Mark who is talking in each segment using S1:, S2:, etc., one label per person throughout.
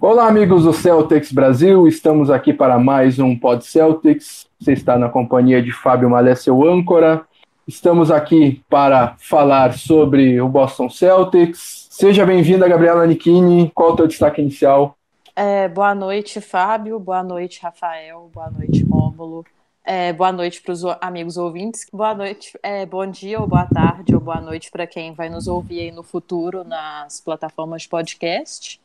S1: Olá, amigos do Celtics Brasil, estamos aqui para mais um Pod Celtics. Você está na companhia de Fábio Malé, seu âncora. Estamos aqui para falar sobre o Boston Celtics. Seja bem-vinda, Gabriela Nichini. Qual o teu destaque inicial?
S2: É, boa noite, Fábio. Boa noite, Rafael. Boa noite, Rômulo. É, boa noite para os amigos ouvintes. Boa noite, é, bom dia ou boa tarde ou boa noite para quem vai nos ouvir aí no futuro nas plataformas de podcast.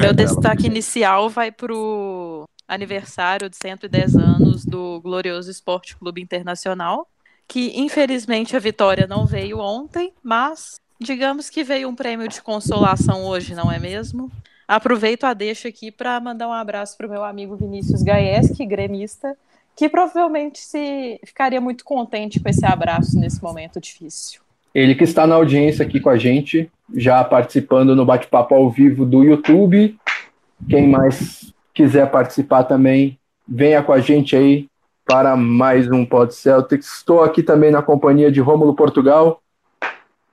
S2: Meu destaque inicial vai para o aniversário de 110 anos do glorioso Esporte Clube Internacional, que infelizmente a vitória não veio ontem, mas digamos que veio um prêmio de consolação hoje, não é mesmo? Aproveito a deixa aqui para mandar um abraço para o meu amigo Vinícius Gaeski, gremista, que provavelmente se ficaria muito contente com esse abraço nesse momento difícil.
S1: Ele que está na audiência aqui com a gente, já participando no bate-papo ao vivo do YouTube. Quem mais quiser participar também, venha com a gente aí para mais um Pod Celtics. Estou aqui também na companhia de Rômulo Portugal.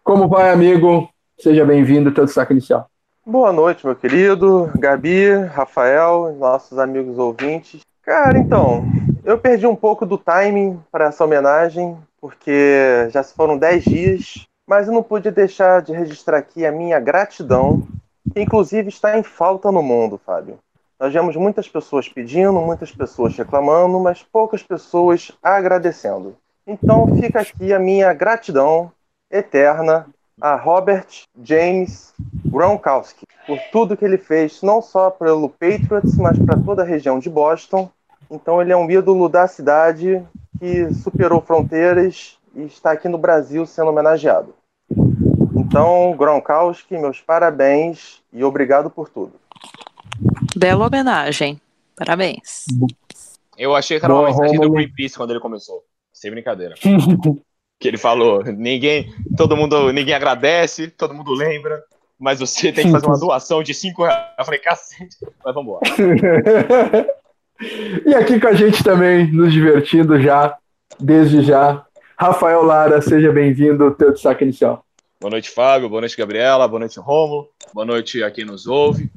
S1: Como vai, amigo? Seja bem-vindo, teu destaque inicial.
S3: Boa noite, meu querido, Gabi, Rafael, nossos amigos ouvintes. Cara, então, eu perdi um pouco do timing para essa homenagem, porque já se foram 10 dias, mas eu não pude deixar de registrar aqui a minha gratidão, que inclusive está em falta no mundo, Fábio. Nós vemos muitas pessoas pedindo, muitas pessoas reclamando, mas poucas pessoas agradecendo. Então fica aqui a minha gratidão eterna a Robert James Gronkowski por tudo que ele fez, não só pelo Patriots, mas para toda a região de Boston então ele é um ídolo da cidade que superou fronteiras e está aqui no Brasil sendo homenageado. Então, Gronkowski, meus parabéns e obrigado por tudo.
S2: Bela homenagem. Parabéns.
S4: Eu achei que era uma mensagem do Greenpeace quando ele começou. Sem brincadeira. que ele falou, ninguém, todo mundo, ninguém agradece, todo mundo lembra, mas você tem que fazer uma doação de 5 reais. Eu falei, cacete, mas vamos embora.
S1: E aqui com a gente também, nos divertindo já, desde já. Rafael Lara, seja bem-vindo, teu destaque inicial.
S4: Boa noite, Fábio. Boa noite, Gabriela. Boa noite, Romulo. Boa noite a quem nos ouve.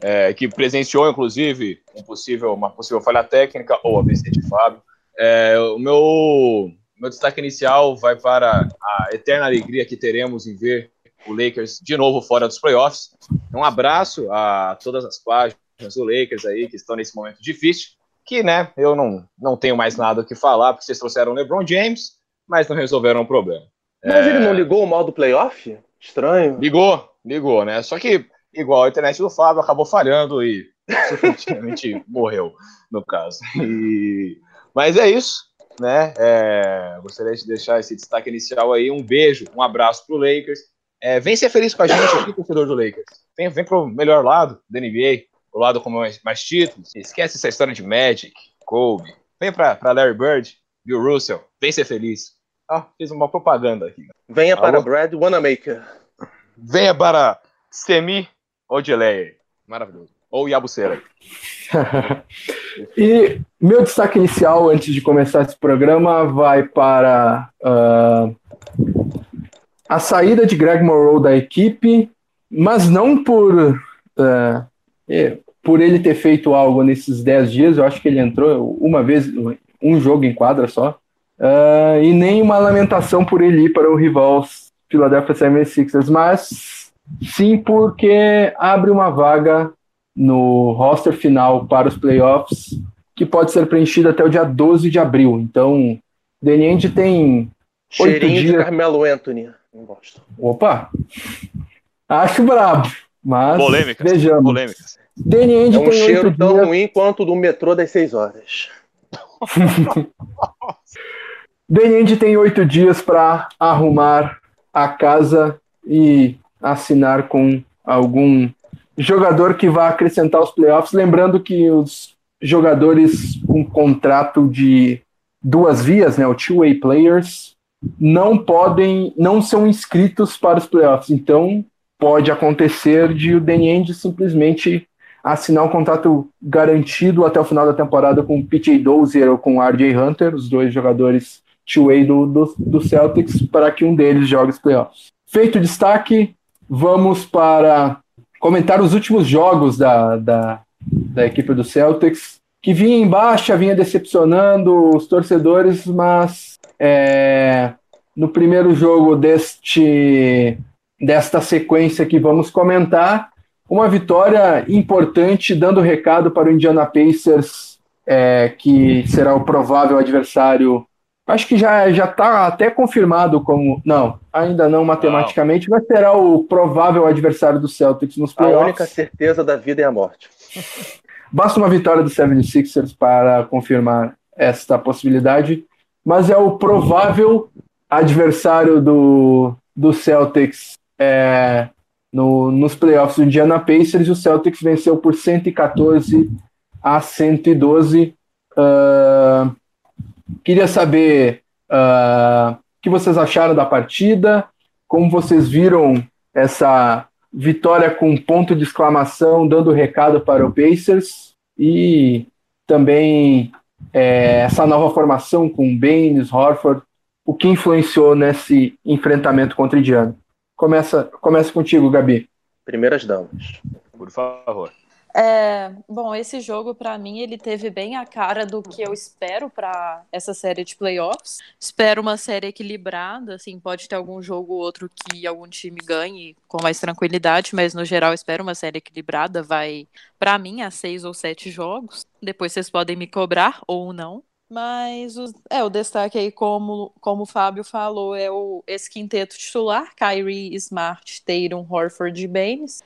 S4: É, que presenciou, inclusive, um possível, uma possível falha técnica ou a de Fábio. É, o meu, meu destaque inicial vai para a eterna alegria que teremos em ver o Lakers de novo fora dos playoffs. Um abraço a todas as páginas do Lakers aí, que estão nesse momento difícil, que, né, eu não, não tenho mais nada o que falar, porque vocês trouxeram o LeBron James, mas não resolveram o problema.
S3: Mas é... ele não ligou o modo playoff? Estranho.
S4: Ligou, ligou, né? Só que, igual a internet do Fábio, acabou falhando e suficientemente morreu, no caso. E... Mas é isso, né? É... Gostaria de deixar esse destaque inicial aí. Um beijo, um abraço pro Lakers. É, vem ser feliz com a gente aqui, torcedor do Lakers. Vem, vem pro melhor lado da NBA o lado com mais, mais títulos. Esquece essa história de Magic, Kobe. Vem pra, pra Larry Bird, Bill Russell. Vem ser feliz. Ah, fiz uma propaganda aqui.
S3: Venha Alô? para Brad Wanamaker.
S4: Venha para Semi Odeleia. Maravilhoso. Ou Yabuceira.
S1: e meu destaque inicial, antes de começar esse programa, vai para uh, a saída de Greg Monroe da equipe, mas não por uh, por ele ter feito algo nesses 10 dias, eu acho que ele entrou uma vez, um jogo em quadra só, uh, e nem uma lamentação por ele ir para o rival Philadelphia 76ers, mas sim porque abre uma vaga no roster final para os playoffs, que pode ser preenchida até o dia 12 de abril. Então, Deniende tem oito dias... de
S3: Carmelo Anthony em
S1: Boston. Opa! Acho brabo, mas
S4: Polêmicas.
S1: vejamos.
S4: Polêmicas.
S1: Danny Ainge
S3: é um cheiro tão dias. ruim quanto do metrô das 6 horas.
S1: Danny Ainge tem oito dias para arrumar a casa e assinar com algum jogador que vá acrescentar os playoffs. Lembrando que os jogadores com contrato de duas vias, né, o two-way players, não podem, não são inscritos para os playoffs. Então, pode acontecer de o Danny Ainge simplesmente assinar um contrato garantido até o final da temporada com o PJ Dozier ou com o RJ Hunter, os dois jogadores two-way do, do, do, Celtics, para que um deles jogue os playoffs. Feito o destaque, vamos para comentar os últimos jogos da, da, da equipe do Celtics, que vinha em baixa, vinha decepcionando os torcedores, mas é, no primeiro jogo deste, desta sequência que vamos comentar, uma vitória importante, dando recado para o Indiana Pacers, é, que será o provável adversário. Acho que já já está até confirmado como não, ainda não matematicamente, não. mas será o provável adversário do Celtics nos playoffs.
S3: A única certeza da vida é a morte.
S1: Basta uma vitória do 76ers para confirmar esta possibilidade, mas é o provável adversário do, do Celtics é, no, nos playoffs do Indiana Pacers, o Celtics venceu por 114 a 112. Uh, ah, queria saber uh, o que vocês acharam da partida, como vocês viram essa vitória com ponto de exclamação, dando recado para o Pacers, e também é, essa nova formação com Baines, Horford, o que influenciou nesse enfrentamento contra o Indiana. Começa, começa contigo, Gabi.
S3: Primeiras damas.
S4: Por favor.
S2: É, bom, esse jogo para mim ele teve bem a cara do que eu espero para essa série de playoffs. Espero uma série equilibrada, assim, pode ter algum jogo ou outro que algum time ganhe com mais tranquilidade, mas no geral espero uma série equilibrada. Vai para mim a seis ou sete jogos. Depois vocês podem me cobrar ou não. Mas o, é, o destaque aí, como, como o Fábio falou, é o, esse quinteto titular, Kyrie, Smart, Tatum, Horford e Baines,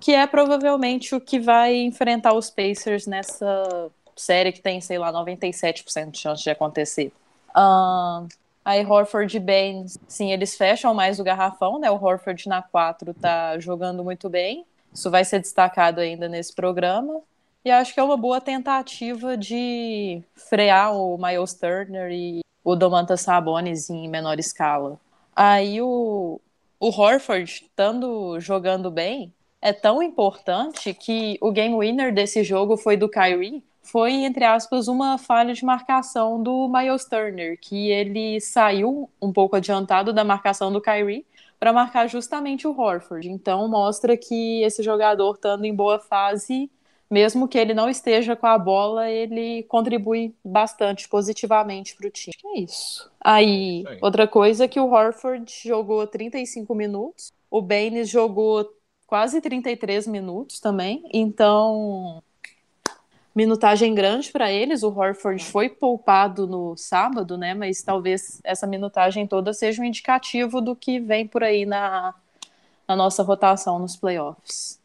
S2: que é provavelmente o que vai enfrentar os Pacers nessa série que tem, sei lá, 97% de chance de acontecer. Aí Horford e Baines, sim, eles fecham mais o garrafão, né? O Horford na 4 tá jogando muito bem. Isso vai ser destacado ainda nesse programa. E acho que é uma boa tentativa de frear o Miles Turner e o Domantas Sabonis em menor escala. Aí o, o Horford, estando jogando bem, é tão importante que o game winner desse jogo foi do Kyrie. Foi, entre aspas, uma falha de marcação do Miles Turner, que ele saiu um pouco adiantado da marcação do Kyrie para marcar justamente o Horford. Então mostra que esse jogador estando em boa fase mesmo que ele não esteja com a bola, ele contribui bastante positivamente para o time. É isso. Aí, outra coisa é que o Horford jogou 35 minutos, o Baines jogou quase 33 minutos também, então minutagem grande para eles. O Horford foi poupado no sábado, né? Mas talvez essa minutagem toda seja um indicativo do que vem por aí na, na nossa rotação nos playoffs.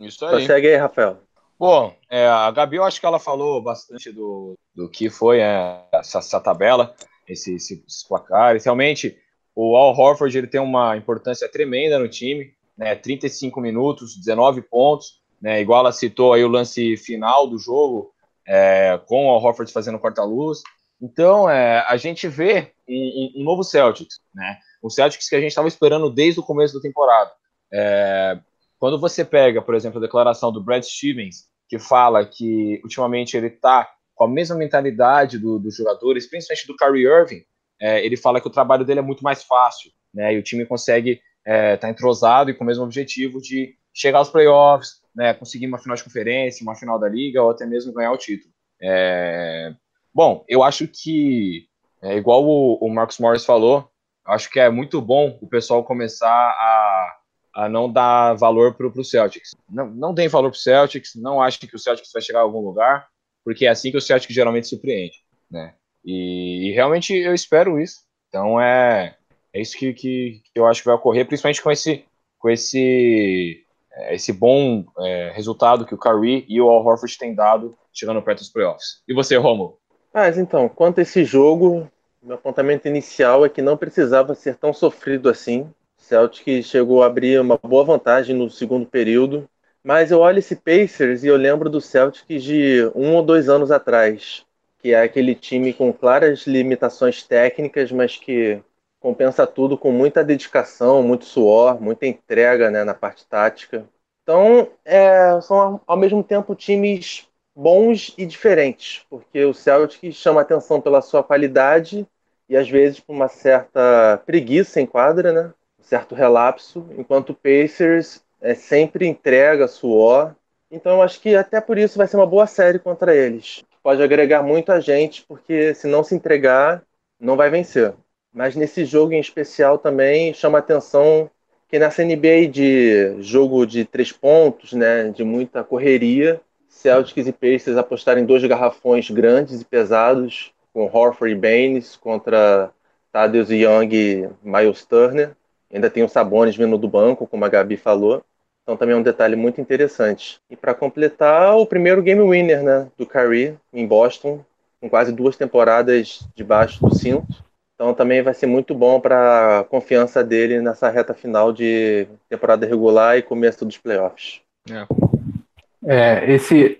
S3: Isso aí. Consegue aí, Rafael.
S4: Bom, é, a Gabi, eu acho que ela falou bastante do, do que foi é, essa, essa, tabela, esse, esse, esses placares. Realmente, o Al Horford ele tem uma importância tremenda no time, né? 35 minutos, 19 pontos, né? Igual ela citou aí o lance final do jogo, é, com o Al Horford fazendo corta-luz. Então, é, a gente vê um, um, novo Celtics, né? O Celtics que a gente estava esperando desde o começo da temporada. É, quando você pega, por exemplo, a declaração do Brad Stevens, que fala que ultimamente ele está com a mesma mentalidade do, dos jogadores, principalmente do Kyrie Irving, é, ele fala que o trabalho dele é muito mais fácil, né? E o time consegue estar é, tá entrosado e com o mesmo objetivo de chegar aos playoffs, né? Conseguir uma final de conferência, uma final da liga ou até mesmo ganhar o título. É... Bom, eu acho que, é, igual o, o Marcos Morris falou, acho que é muito bom o pessoal começar a a não dar valor para o Celtics. Não, não deem valor para o Celtics, não achem que o Celtics vai chegar a algum lugar, porque é assim que o Celtics geralmente surpreende, né? E, e realmente eu espero isso. Então é, é isso que, que, que, eu acho que vai ocorrer, principalmente com esse, com esse, é, esse bom é, resultado que o Curry e o Al Horford têm dado chegando perto dos playoffs. E você, Romulo?
S3: Mas então, quanto a esse jogo, meu apontamento inicial é que não precisava ser tão sofrido assim. Celtic chegou a abrir uma boa vantagem no segundo período, mas eu olho esse Pacers e eu lembro do Celtics de um ou dois anos atrás, que é aquele time com claras limitações técnicas, mas que compensa tudo com muita dedicação, muito suor, muita entrega né, na parte tática. Então, é, são ao mesmo tempo times bons e diferentes, porque o Celtic chama atenção pela sua qualidade e às vezes por uma certa preguiça em quadra, né? Certo relapso, enquanto o Pacers é sempre entrega, suor. Então eu acho que até por isso vai ser uma boa série contra eles. Pode agregar muito a gente, porque se não se entregar, não vai vencer. Mas nesse jogo em especial também chama atenção que nessa NBA de jogo de três pontos, né, de muita correria, Celtics e Pacers apostaram em dois garrafões grandes e pesados, com Horford e Baines contra Thaddeus Young e Miles Turner. Ainda tem o Sabonis vindo do banco, como a Gabi falou. Então também é um detalhe muito interessante. E para completar, o primeiro game winner né, do Curry em Boston, com quase duas temporadas debaixo do cinto. Então também vai ser muito bom para a confiança dele nessa reta final de temporada regular e começo dos playoffs.
S1: É, é esse,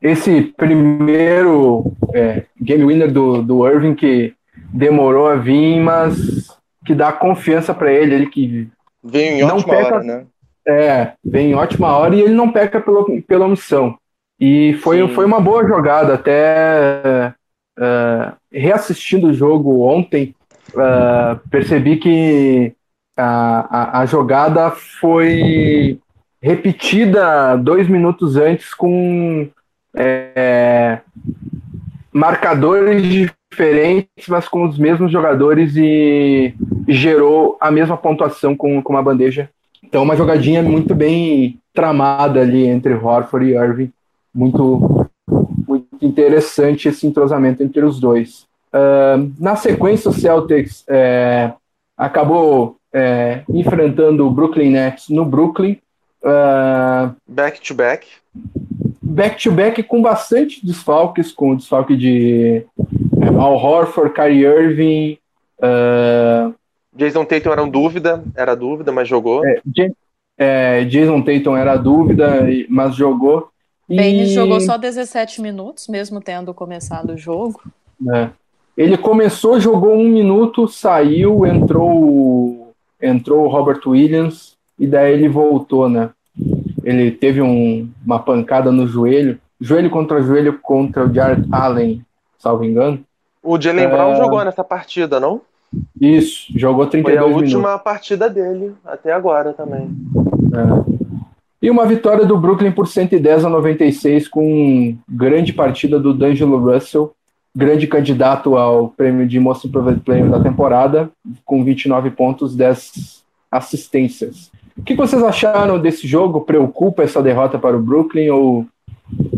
S1: esse primeiro é, game winner do, do Irving que demorou a vir, mas que dá confiança para ele, ele que
S3: vem em ótima peca, hora, né?
S1: É, vem em ótima hora e ele não peca pela, pela omissão. E foi, foi uma boa jogada, até uh, reassistindo o jogo ontem, uh, percebi que a, a, a, jogada foi repetida dois minutos antes com é, marcadores diferentes, mas com os mesmos jogadores e gerou a mesma pontuação com, com uma bandeja então, uma jogadinha muito bem tramada ali entre Horford e Irving. Muito, muito interessante esse entrosamento entre os dois. Uh, na sequência, o Celtics é, acabou é, enfrentando o Brooklyn Nets no Brooklyn.
S3: Uh, back to back.
S1: Back to back com bastante desfalques, com o desfalque de é, Al Horford, Kyrie Irving, uh,
S3: Jason Tatum era um dúvida, era dúvida, mas jogou.
S1: É, é, Jason Tatum era dúvida, mas jogou.
S2: E... jogou só 17 minutos, mesmo tendo começado o jogo.
S1: É. Ele começou, jogou um minuto, saiu, entrou, entrou o Robert Williams e daí ele voltou, né? Ele teve um, uma pancada no joelho, joelho contra joelho contra o Jared Allen, salvo engano.
S3: O Jalen é... Brown jogou nessa partida, não?
S1: Isso, jogou 32
S3: minutos. Foi a
S1: última
S3: minutos. partida dele, até agora também.
S1: É. E uma vitória do Brooklyn por 110 a 96 com grande partida do D'Angelo Russell, grande candidato ao prêmio de Most Improved Player da temporada, com 29 pontos, 10 assistências. O que vocês acharam desse jogo? Preocupa essa derrota para o Brooklyn ou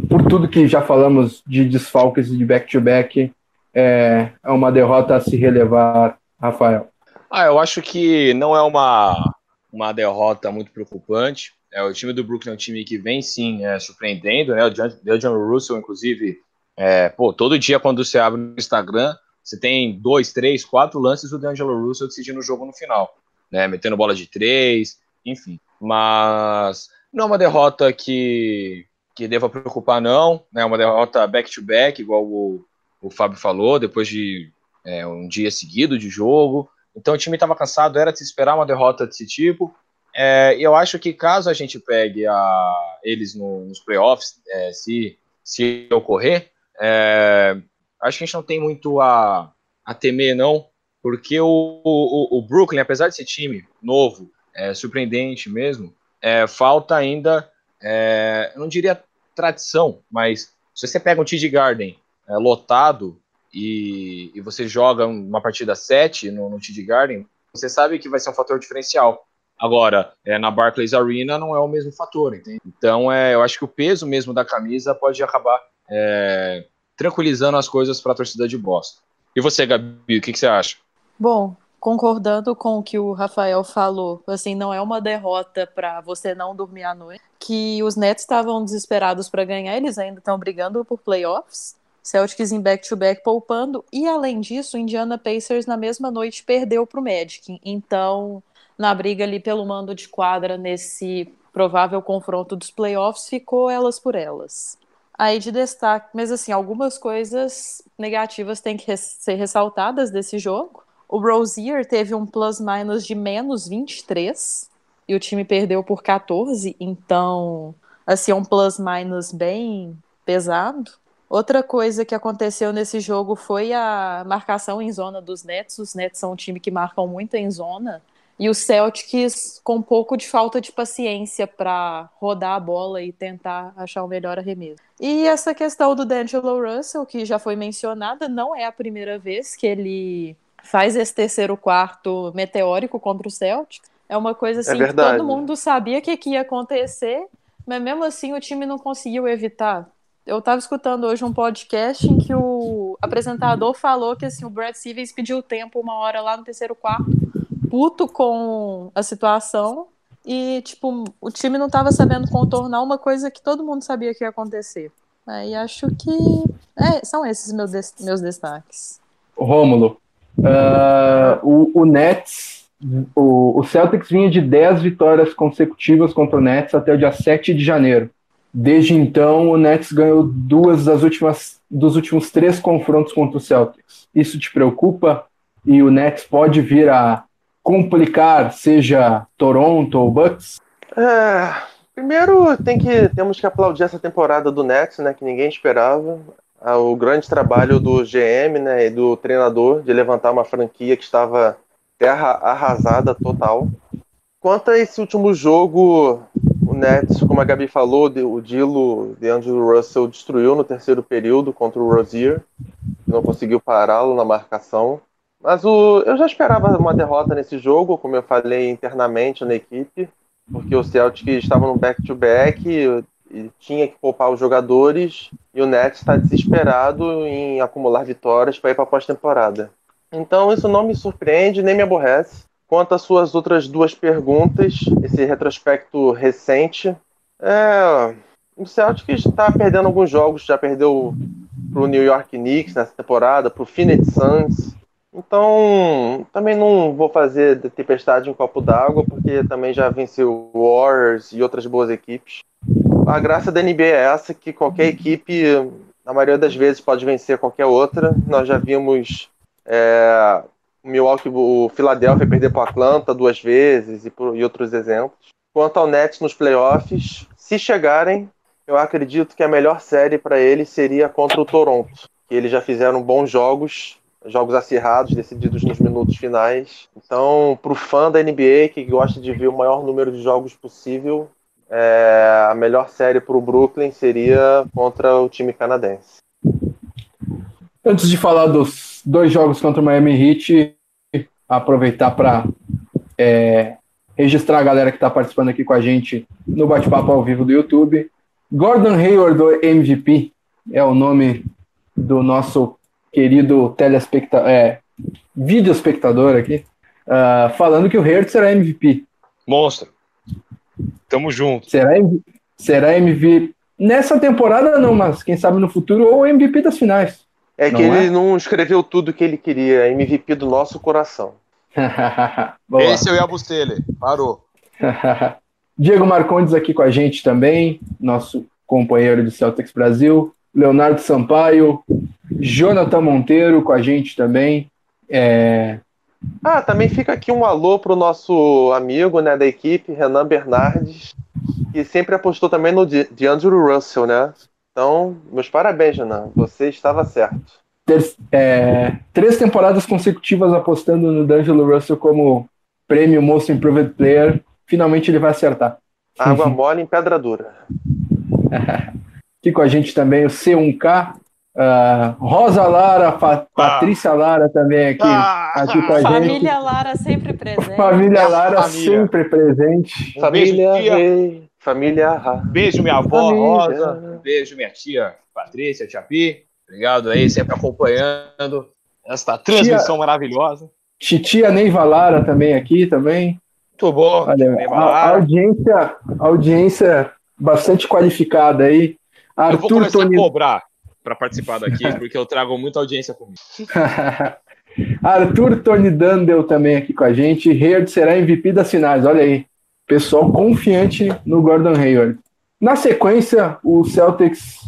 S1: por tudo que já falamos de desfalques de back-to-back, -back, é, é uma derrota a se relevar Rafael?
S4: Ah, eu acho que não é uma, uma derrota muito preocupante. É, o time do Brooklyn é um time que vem sim é, surpreendendo, né? O D'Angelo Russell, inclusive, é, pô, todo dia quando você abre no Instagram, você tem dois, três, quatro lances do D'Angelo Russell decidindo o jogo no final, né? Metendo bola de três, enfim. Mas não é uma derrota que, que deva preocupar, não. É uma derrota back-to-back, -back, igual o, o Fábio falou, depois de é, um dia seguido de jogo. Então o time estava cansado, era de se esperar uma derrota desse tipo. É, eu acho que caso a gente pegue a, eles no, nos playoffs, é, se, se ocorrer, é, acho que a gente não tem muito a, a temer, não, porque o, o, o Brooklyn, apesar de ser time novo, é, surpreendente mesmo, é, falta ainda, é, eu não diria tradição, mas se você pega um TD Garden lotado, e, e você joga uma partida 7 no, no TD Garden, você sabe que vai ser um fator diferencial. Agora, é, na Barclays Arena não é o mesmo fator, entende? Então, é, eu acho que o peso mesmo da camisa pode acabar é, tranquilizando as coisas para a torcida de Boston. E você, Gabi, o que, que, você acha?
S2: Bom, concordando com o que o Rafael falou, assim, não é uma derrota para você não dormir à noite, que os Nets estavam desesperados para ganhar, eles ainda estão brigando por playoffs, Celtics em back-to-back poupando. E além disso, o Indiana Pacers na mesma noite perdeu para o Magic. Então, na briga ali pelo mando de quadra nesse provável confronto dos playoffs, ficou elas por elas. Aí de destaque, mas assim, algumas coisas negativas têm que ser ressaltadas desse jogo. O Rozier teve um plus-minus de menos 23 e o time perdeu por 14, então, assim, é um plus-minus bem pesado. Outra coisa que aconteceu nesse jogo foi a marcação em zona dos Nets. Os Nets são um time que marcam muito em zona. e o Celtics com um pouco de falta de paciência para rodar a bola e tentar achar o melhor arremesso. E essa questão do D'Angelo Russell, que já foi mencionada, não é a primeira vez que ele faz esse terceiro quarto meteórico contra o Celtics. É uma coisa assim
S3: é
S2: que todo mundo sabia que, que ia acontecer, mas mesmo assim o time não conseguiu evitar. Eu estava escutando hoje um podcast em que o apresentador falou que assim, o Brad Stevens pediu tempo uma hora lá no terceiro quarto puto com a situação e, tipo, o time não estava sabendo contornar uma coisa que todo mundo sabia que ia acontecer. Aí acho que é, são esses meus, meus destaques.
S1: Rômulo, uh, o, o Nets, o, o Celtics vinha de 10 vitórias consecutivas contra o Nets até o dia 7 de janeiro. Desde então, o Nets ganhou duas das últimas dos últimos três confrontos contra o Celtics. Isso te preocupa? E o Nets pode vir a complicar, seja Toronto ou Bucks?
S3: É, primeiro tem que temos que aplaudir essa temporada do Nets, né, que ninguém esperava. Ah, o grande trabalho do GM, né, e do treinador de levantar uma franquia que estava terra arrasada total. Quanto a esse último jogo, Nets, como a Gabi falou, o Dilo de Andrew Russell destruiu no terceiro período contra o Rozier, não conseguiu pará-lo na marcação. Mas o, eu já esperava uma derrota nesse jogo, como eu falei internamente na equipe, porque o Celtic estava no back-to-back -back, e tinha que poupar os jogadores, e o Nets está desesperado em acumular vitórias para ir para a pós-temporada. Então isso não me surpreende nem me aborrece. Quanto às suas outras duas perguntas, esse retrospecto recente, é, o Celtic está perdendo alguns jogos, já perdeu para o New York Knicks nessa temporada, para o Phoenix Suns, então, também não vou fazer de tempestade em copo d'água, porque também já venceu Warriors e outras boas equipes. A graça da NBA é essa, que qualquer equipe, na maioria das vezes, pode vencer qualquer outra. Nós já vimos é, o Milwaukee, o Philadelphia perder para o Atlanta duas vezes e, por, e outros exemplos. Quanto ao Nets nos playoffs, se chegarem, eu acredito que a melhor série para eles seria contra o Toronto. Que eles já fizeram bons jogos jogos acirrados, decididos nos minutos finais. Então, para o fã da NBA que gosta de ver o maior número de jogos possível, é, a melhor série para o Brooklyn seria contra o time canadense.
S1: Antes de falar dos dois jogos contra o Miami Heat, aproveitar para é, registrar a galera que está participando aqui com a gente no bate-papo ao vivo do YouTube. Gordon Hayward, do MVP, é o nome do nosso querido telespectador, é, vídeo espectador aqui, uh, falando que o Hertz será MVP.
S4: Monstro. Tamo junto.
S1: Será, será MVP nessa temporada não, mas quem sabe no futuro ou MVP das finais.
S3: É que ele é? não escreveu tudo que ele queria, MVP do nosso coração.
S4: Esse é o Yabustele, parou.
S1: Diego Marcondes aqui com a gente também, nosso companheiro do Celtics Brasil. Leonardo Sampaio, Jonathan Monteiro com a gente também. É...
S3: Ah, também fica aqui um alô para o nosso amigo né, da equipe, Renan Bernardes, que sempre apostou também no de Andrew Russell, né? Então, meus parabéns, Renan. Você estava certo.
S1: Ter, é, três temporadas consecutivas apostando no D'Angelo Russell como prêmio Most Improved Player. Finalmente ele vai acertar.
S3: Água mole em pedra dura.
S1: Aqui com a gente também o C1K, Uh, Rosa Lara, ah. Patrícia Lara também aqui, ah. aqui com a
S2: Família
S1: gente.
S2: Família Lara sempre presente.
S1: Família Lara família. sempre presente.
S3: Família Beijo, Família
S4: Beijo, minha avó família. Rosa. Beijo, minha tia Patrícia, tia Pi. Obrigado aí, sempre acompanhando esta transmissão tia, maravilhosa.
S1: Titia Lara também aqui, também.
S4: Muito bom.
S1: Olha, a, a, audiência, audiência bastante qualificada aí.
S4: Arthur eu vou começar a cobrar para participar daqui, porque eu trago muita audiência comigo.
S1: Arthur Tony Dandel também aqui com a gente. Hayward será MVP das finais, olha aí. Pessoal confiante no Gordon Hayward. Na sequência, o Celtics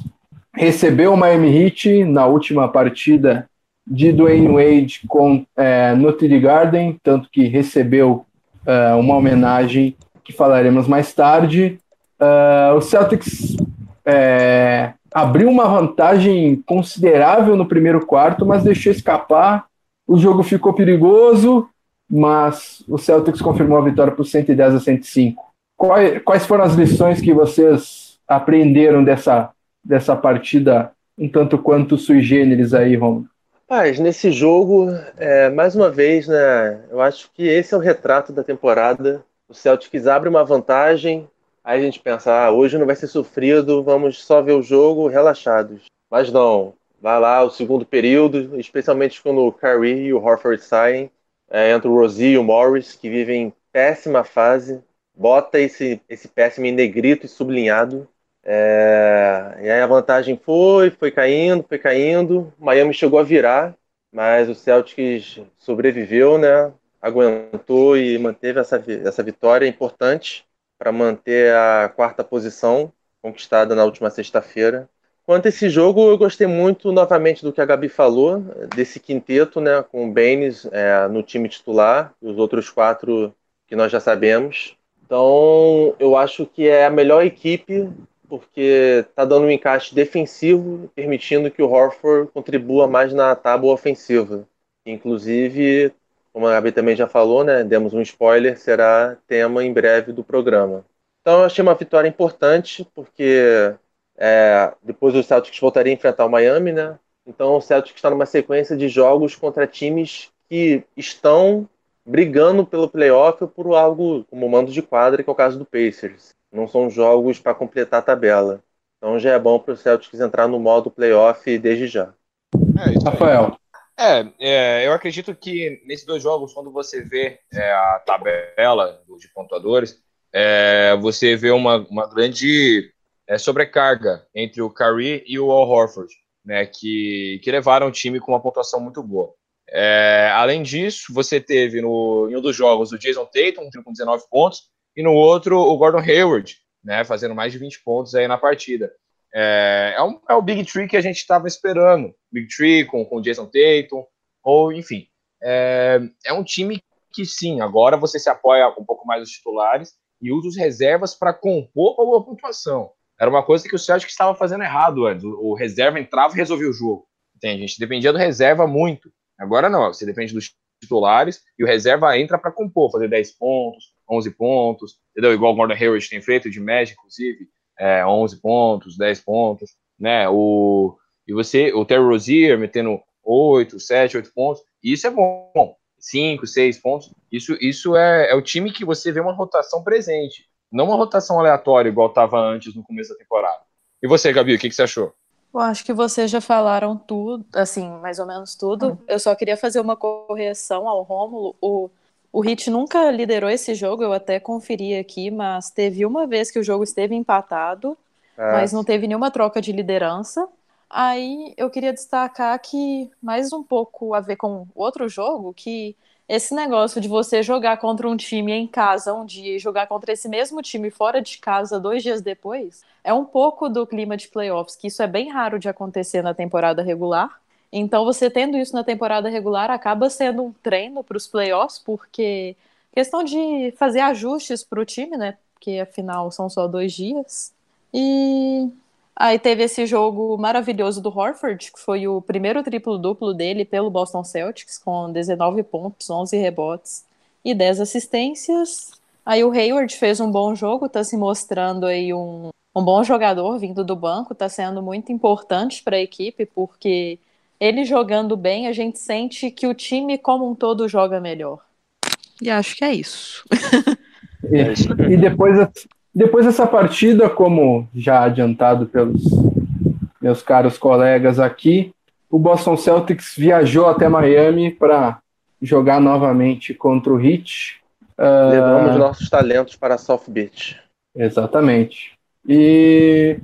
S1: recebeu o Miami Heat na última partida de Dwayne Wade com, é, no TD Garden, tanto que recebeu é, uma homenagem que falaremos mais tarde. Uh, o Celtics é, abriu uma vantagem considerável no primeiro quarto, mas deixou escapar. O jogo ficou perigoso mas o Celtics confirmou a vitória por 110 a 105. Quais, quais foram as lições que vocês aprenderam dessa, dessa partida um tanto quanto sui generis aí, Romulo?
S3: Paz, nesse jogo, é, mais uma vez, né? Eu acho que esse é o retrato da temporada. O Celtics abre uma vantagem, aí a gente pensa, ah, hoje não vai ser sofrido, vamos só ver o jogo relaxados. Mas não, vai lá o segundo período, especialmente quando o Curry e o Horford saem, é, entra o Rosie e o Morris, que vivem péssima fase, bota esse, esse péssimo em negrito e sublinhado, é, e aí a vantagem foi, foi caindo, foi caindo. Miami chegou a virar, mas o Celtics sobreviveu, né? Aguentou e manteve essa, essa vitória importante para manter a quarta posição conquistada na última sexta-feira. Quanto a esse jogo, eu gostei muito novamente do que a Gabi falou, desse quinteto, né, com o Baines é, no time titular, e os outros quatro que nós já sabemos. Então, eu acho que é a melhor equipe porque está dando um encaixe defensivo, permitindo que o Horford contribua mais na tábua ofensiva. Inclusive, como a Gabi também já falou, né, demos um spoiler, será tema em breve do programa. Então eu achei uma vitória importante, porque é, depois o Celtics voltaria a enfrentar o Miami, né? Então o Celtics está numa sequência de jogos contra times que estão brigando pelo playoff ou por algo como mando de quadra, que é o caso do Pacers. Não são jogos para completar a tabela. Então já é bom para o Celtics entrar no modo playoff desde já.
S1: É, Rafael.
S4: É, é, eu acredito que nesses dois jogos, quando você vê é, a tabela de pontuadores, é, você vê uma, uma grande é, sobrecarga entre o Curry e o Al Horford, né, que, que levaram o time com uma pontuação muito boa. É, além disso, você teve no, em um dos jogos o Jason Tatum com 19 pontos e no outro o Gordon Hayward, né, fazendo mais de 20 pontos aí na partida. É, é, um, é o Big Tree que a gente estava esperando, Big Tree com, com Jason Tatum, ou enfim, é, é um time que sim, agora você se apoia um pouco mais nos titulares e usa os reservas para compor com a pontuação. Era uma coisa que o Celtic estava fazendo errado antes. O, o reserva entrava e resolvia o jogo. Entende? A gente dependia do reserva muito. Agora não, você depende dos titulares e o reserva entra para compor, fazer 10 pontos, 11 pontos, entendeu? Igual o Gordon Hayward tem feito, de média, inclusive, é, 11 pontos, 10 pontos, né? O, e você, o Terry Rozier metendo 8, 7, 8 pontos, isso é bom. 5, 6 pontos, isso, isso é, é o time que você vê uma rotação presente, não uma rotação aleatória, igual estava antes no começo da temporada. E você, Gabi, o que, que você achou?
S2: Eu acho que vocês já falaram tudo, assim, mais ou menos tudo. Uhum. Eu só queria fazer uma correção ao Rômulo. O, o Hit nunca liderou esse jogo, eu até conferi aqui, mas teve uma vez que o jogo esteve empatado, é. mas não teve nenhuma troca de liderança. Aí eu queria destacar que, mais um pouco a ver com outro jogo, que esse negócio de você jogar contra um time em casa um dia e jogar contra esse mesmo time fora de casa dois dias depois, é um pouco do clima de playoffs, que isso é bem raro de acontecer na temporada regular. Então, você tendo isso na temporada regular acaba sendo um treino para os playoffs, porque questão de fazer ajustes para o time, né? Porque afinal são só dois dias. E Aí teve esse jogo maravilhoso do Horford, que foi o primeiro triplo-duplo dele pelo Boston Celtics, com 19 pontos, 11 rebotes e 10 assistências. Aí o Hayward fez um bom jogo, tá se mostrando aí um, um bom jogador vindo do banco, tá sendo muito importante para a equipe, porque ele jogando bem, a gente sente que o time como um todo joga melhor. E acho que é isso.
S1: e, e depois depois dessa partida, como já adiantado pelos meus caros colegas aqui, o Boston Celtics viajou até Miami para jogar novamente contra o Heat.
S3: Levamos uh, nossos talentos para South Beach.
S1: Exatamente. E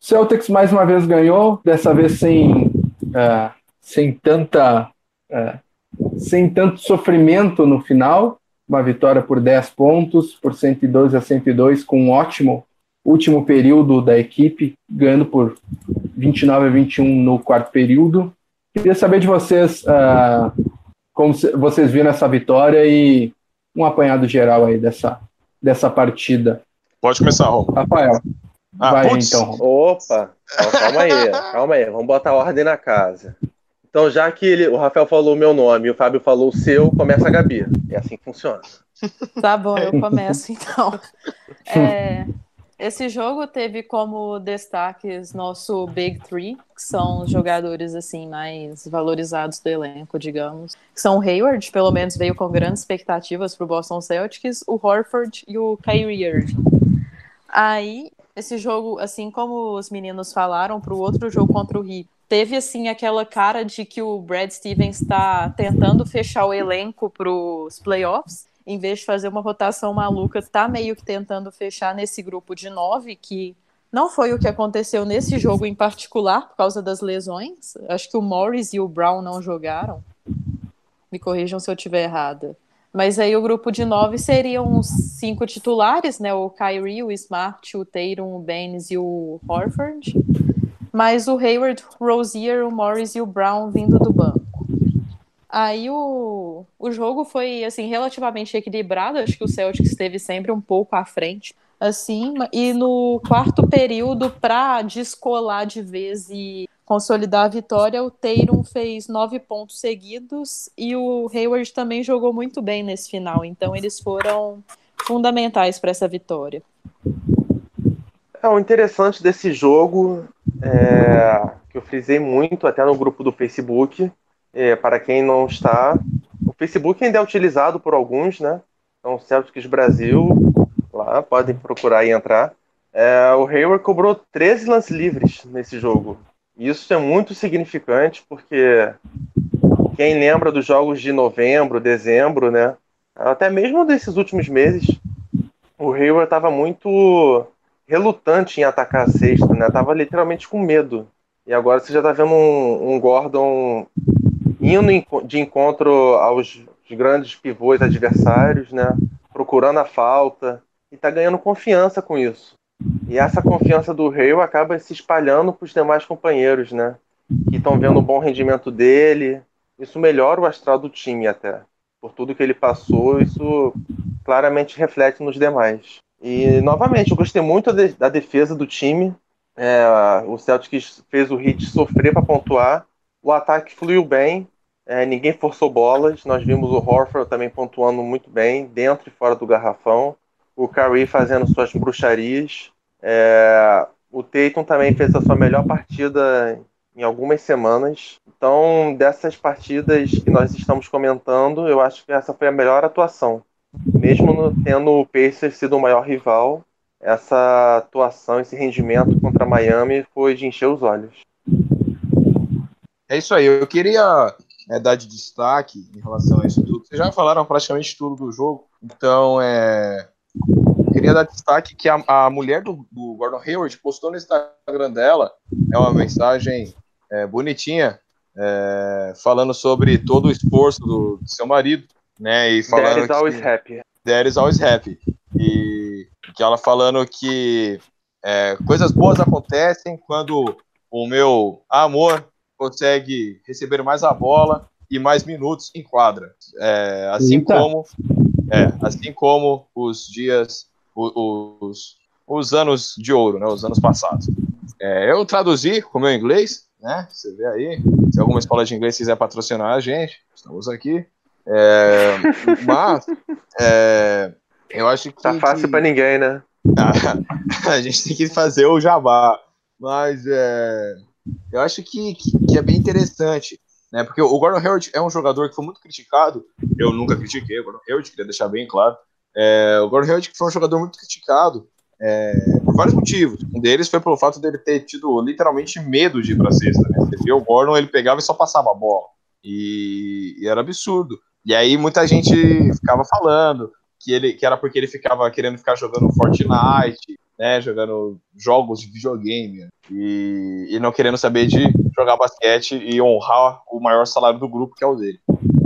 S1: Celtics mais uma vez ganhou, dessa vez sem, uh, sem tanta uh, sem tanto sofrimento no final uma vitória por 10 pontos, por 112 a 102, com um ótimo último período da equipe, ganhando por 29 a 21 no quarto período. Queria saber de vocês uh, como vocês viram essa vitória e um apanhado geral aí dessa, dessa partida.
S4: Pode começar, Rô.
S1: Rafael. Ah, vai
S3: putz. então. Opa, calma aí, calma aí, vamos botar ordem na casa. Então, já que ele, o Rafael falou o meu nome e o Fábio falou o seu, começa a Gabi. É assim que funciona.
S2: Tá bom, eu começo então. É, esse jogo teve como destaques nosso Big Three, que são os jogadores assim mais valorizados do elenco, digamos. Que são o Hayward, pelo menos veio com grandes expectativas para o Boston Celtics, o Horford e o Kyrie Irving. Aí, esse jogo, assim como os meninos falaram, para o outro jogo contra o Heat, teve assim aquela cara de que o Brad Stevens está tentando fechar o elenco para os playoffs em vez de fazer uma rotação maluca, tá meio que tentando fechar nesse grupo de nove, que não foi o que aconteceu nesse jogo em particular, por causa das lesões. Acho que o Morris e o Brown não jogaram. Me corrijam se eu estiver errada. Mas aí o grupo de nove seriam os cinco titulares, né? O Kyrie, o Smart, o Tatum, o Baines e o Horford. Mas o Hayward, Rozier, o Morris e o Brown vindo do banco. Aí o, o jogo foi assim relativamente equilibrado, acho que o Celtics esteve sempre um pouco à frente, assim, e no quarto período para descolar de vez e consolidar a vitória, o Tatum fez nove pontos seguidos e o Hayward também jogou muito bem nesse final, então eles foram fundamentais para essa vitória.
S3: É, o interessante desse jogo é, que eu frisei muito até no grupo do Facebook é, para quem não está, o Facebook ainda é utilizado por alguns, né? Então, Celtics Brasil, lá, podem procurar e entrar. É, o Hayward cobrou 13 lances livres nesse jogo. Isso é muito significante, porque quem lembra dos jogos de novembro, dezembro, né? Até mesmo desses últimos meses, o Hayward estava muito relutante em atacar a sexta, né? Tava literalmente com medo. E agora você já está vendo um, um Gordon indo de encontro aos grandes pivôs adversários, né? Procurando a falta e tá ganhando confiança com isso. E essa confiança do Rio acaba se espalhando para os demais companheiros, né? Que estão vendo o bom rendimento dele. Isso melhora o astral do time até. Por tudo que ele passou, isso claramente reflete nos demais. E novamente, eu gostei muito da defesa do time. É, o Celtics fez o Heat sofrer para pontuar. O ataque fluiu bem. É, ninguém forçou bolas. Nós vimos o Horford também pontuando muito bem, dentro e fora do garrafão. O Curry fazendo suas bruxarias. É, o Tatum também fez a sua melhor partida em algumas semanas. Então, dessas partidas que nós estamos comentando, eu acho que essa foi a melhor atuação. Mesmo tendo o Pacers sido o maior rival, essa atuação, esse rendimento contra Miami foi de encher os olhos.
S4: É isso aí. Eu queria é, dar de destaque em relação a isso tudo. Vocês já falaram praticamente tudo do jogo, então é, queria dar destaque que a, a mulher do, do, Gordon Hayward postou no Instagram dela é uma mensagem é, bonitinha é, falando sobre todo o esforço do, do, seu marido, né? E falando That
S3: is always que, happy.
S4: That is always happy. E que ela falando que é, coisas boas acontecem quando o meu amor consegue receber mais a bola e mais minutos em quadra. É, assim Eita. como é, assim como os dias, os, os anos de ouro, né, os anos passados. É, eu traduzi com o meu inglês, né? Você vê aí. Se alguma escola de inglês quiser patrocinar a gente, estamos aqui. É, mas é, eu acho que.
S3: Tá fácil para ninguém, né?
S4: a gente tem que fazer o jabá. Mas é, eu acho que, que, que, é bem interessante, né? Porque o Gordon Hayward é um jogador que foi muito criticado. Eu nunca critiquei o Gordon Hayward, queria deixar bem claro. É, o Gordon Hayward foi um jogador muito criticado é, por vários motivos. Um deles foi pelo fato dele ter tido literalmente medo de ir para cesta. Né? Você o Gordon, ele pegava e só passava a bola. E, e era absurdo. E aí muita gente ficava falando que, ele, que era porque ele ficava querendo ficar jogando Fortnite, né, jogando jogos de videogame e, e não querendo saber de jogar basquete e honrar o maior salário do grupo, que é o dele.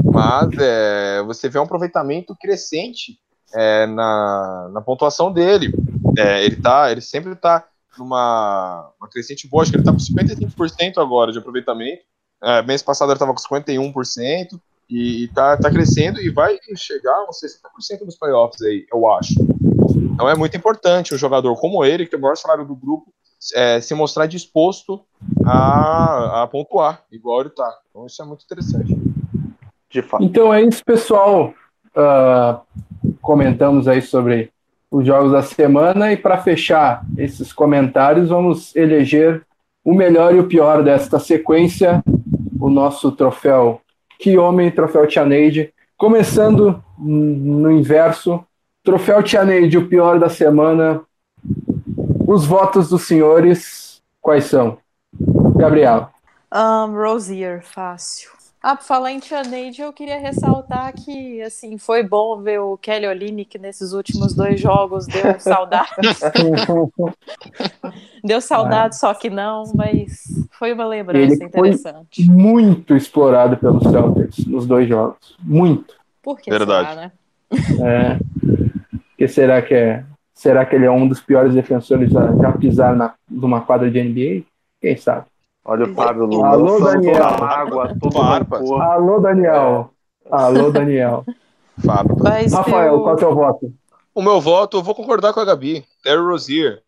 S4: Mas é, você vê um aproveitamento crescente é, na, na pontuação dele. É, ele, tá, ele sempre está numa uma crescente boa, acho que ele está com 55% agora de aproveitamento. É, mês passado ele estava com 51% e, está tá crescendo e vai chegar a uns 60% nos playoffs aí, eu acho. Então é muito importante um jogador como ele, que tem o maior salário do grupo, é, se mostrar disposto a, a pontuar, igual ele está. Então isso é muito interessante.
S1: De fato. Então é isso, pessoal. Uh, comentamos aí sobre os jogos da semana e para fechar esses comentários, vamos eleger o melhor e o pior desta sequência, o nosso troféu Que Homem, troféu Tianeide, começando no inverso, troféu Tianeide, o pior da semana. Os votos dos senhores, quais são? Gabriel.
S2: Um, Rosier, fácil. Ah, por falar em Tia Neide, eu queria ressaltar que, assim, foi bom ver o Kelly Olynyk nesses últimos dois jogos, deu saudade. deu saudade, é. só que não, mas foi uma lembrança Ele interessante.
S1: Foi muito explorado pelos Celtics nos dois jogos, muito.
S2: Por que
S4: Verdade. será, né?
S1: É, que será que é? Será que ele é um dos piores defensores a já pisar na, numa quadra de NBA? Quem sabe?
S3: Olha o Fábio
S1: Lula. Alô, Daniel.
S3: Água, todo
S1: Alô, Daniel. Alô, Daniel.
S4: Fábio.
S1: Mas Rafael, eu... qual é o teu voto?
S4: O meu voto, eu vou concordar com a Gabi. Terry Rozier.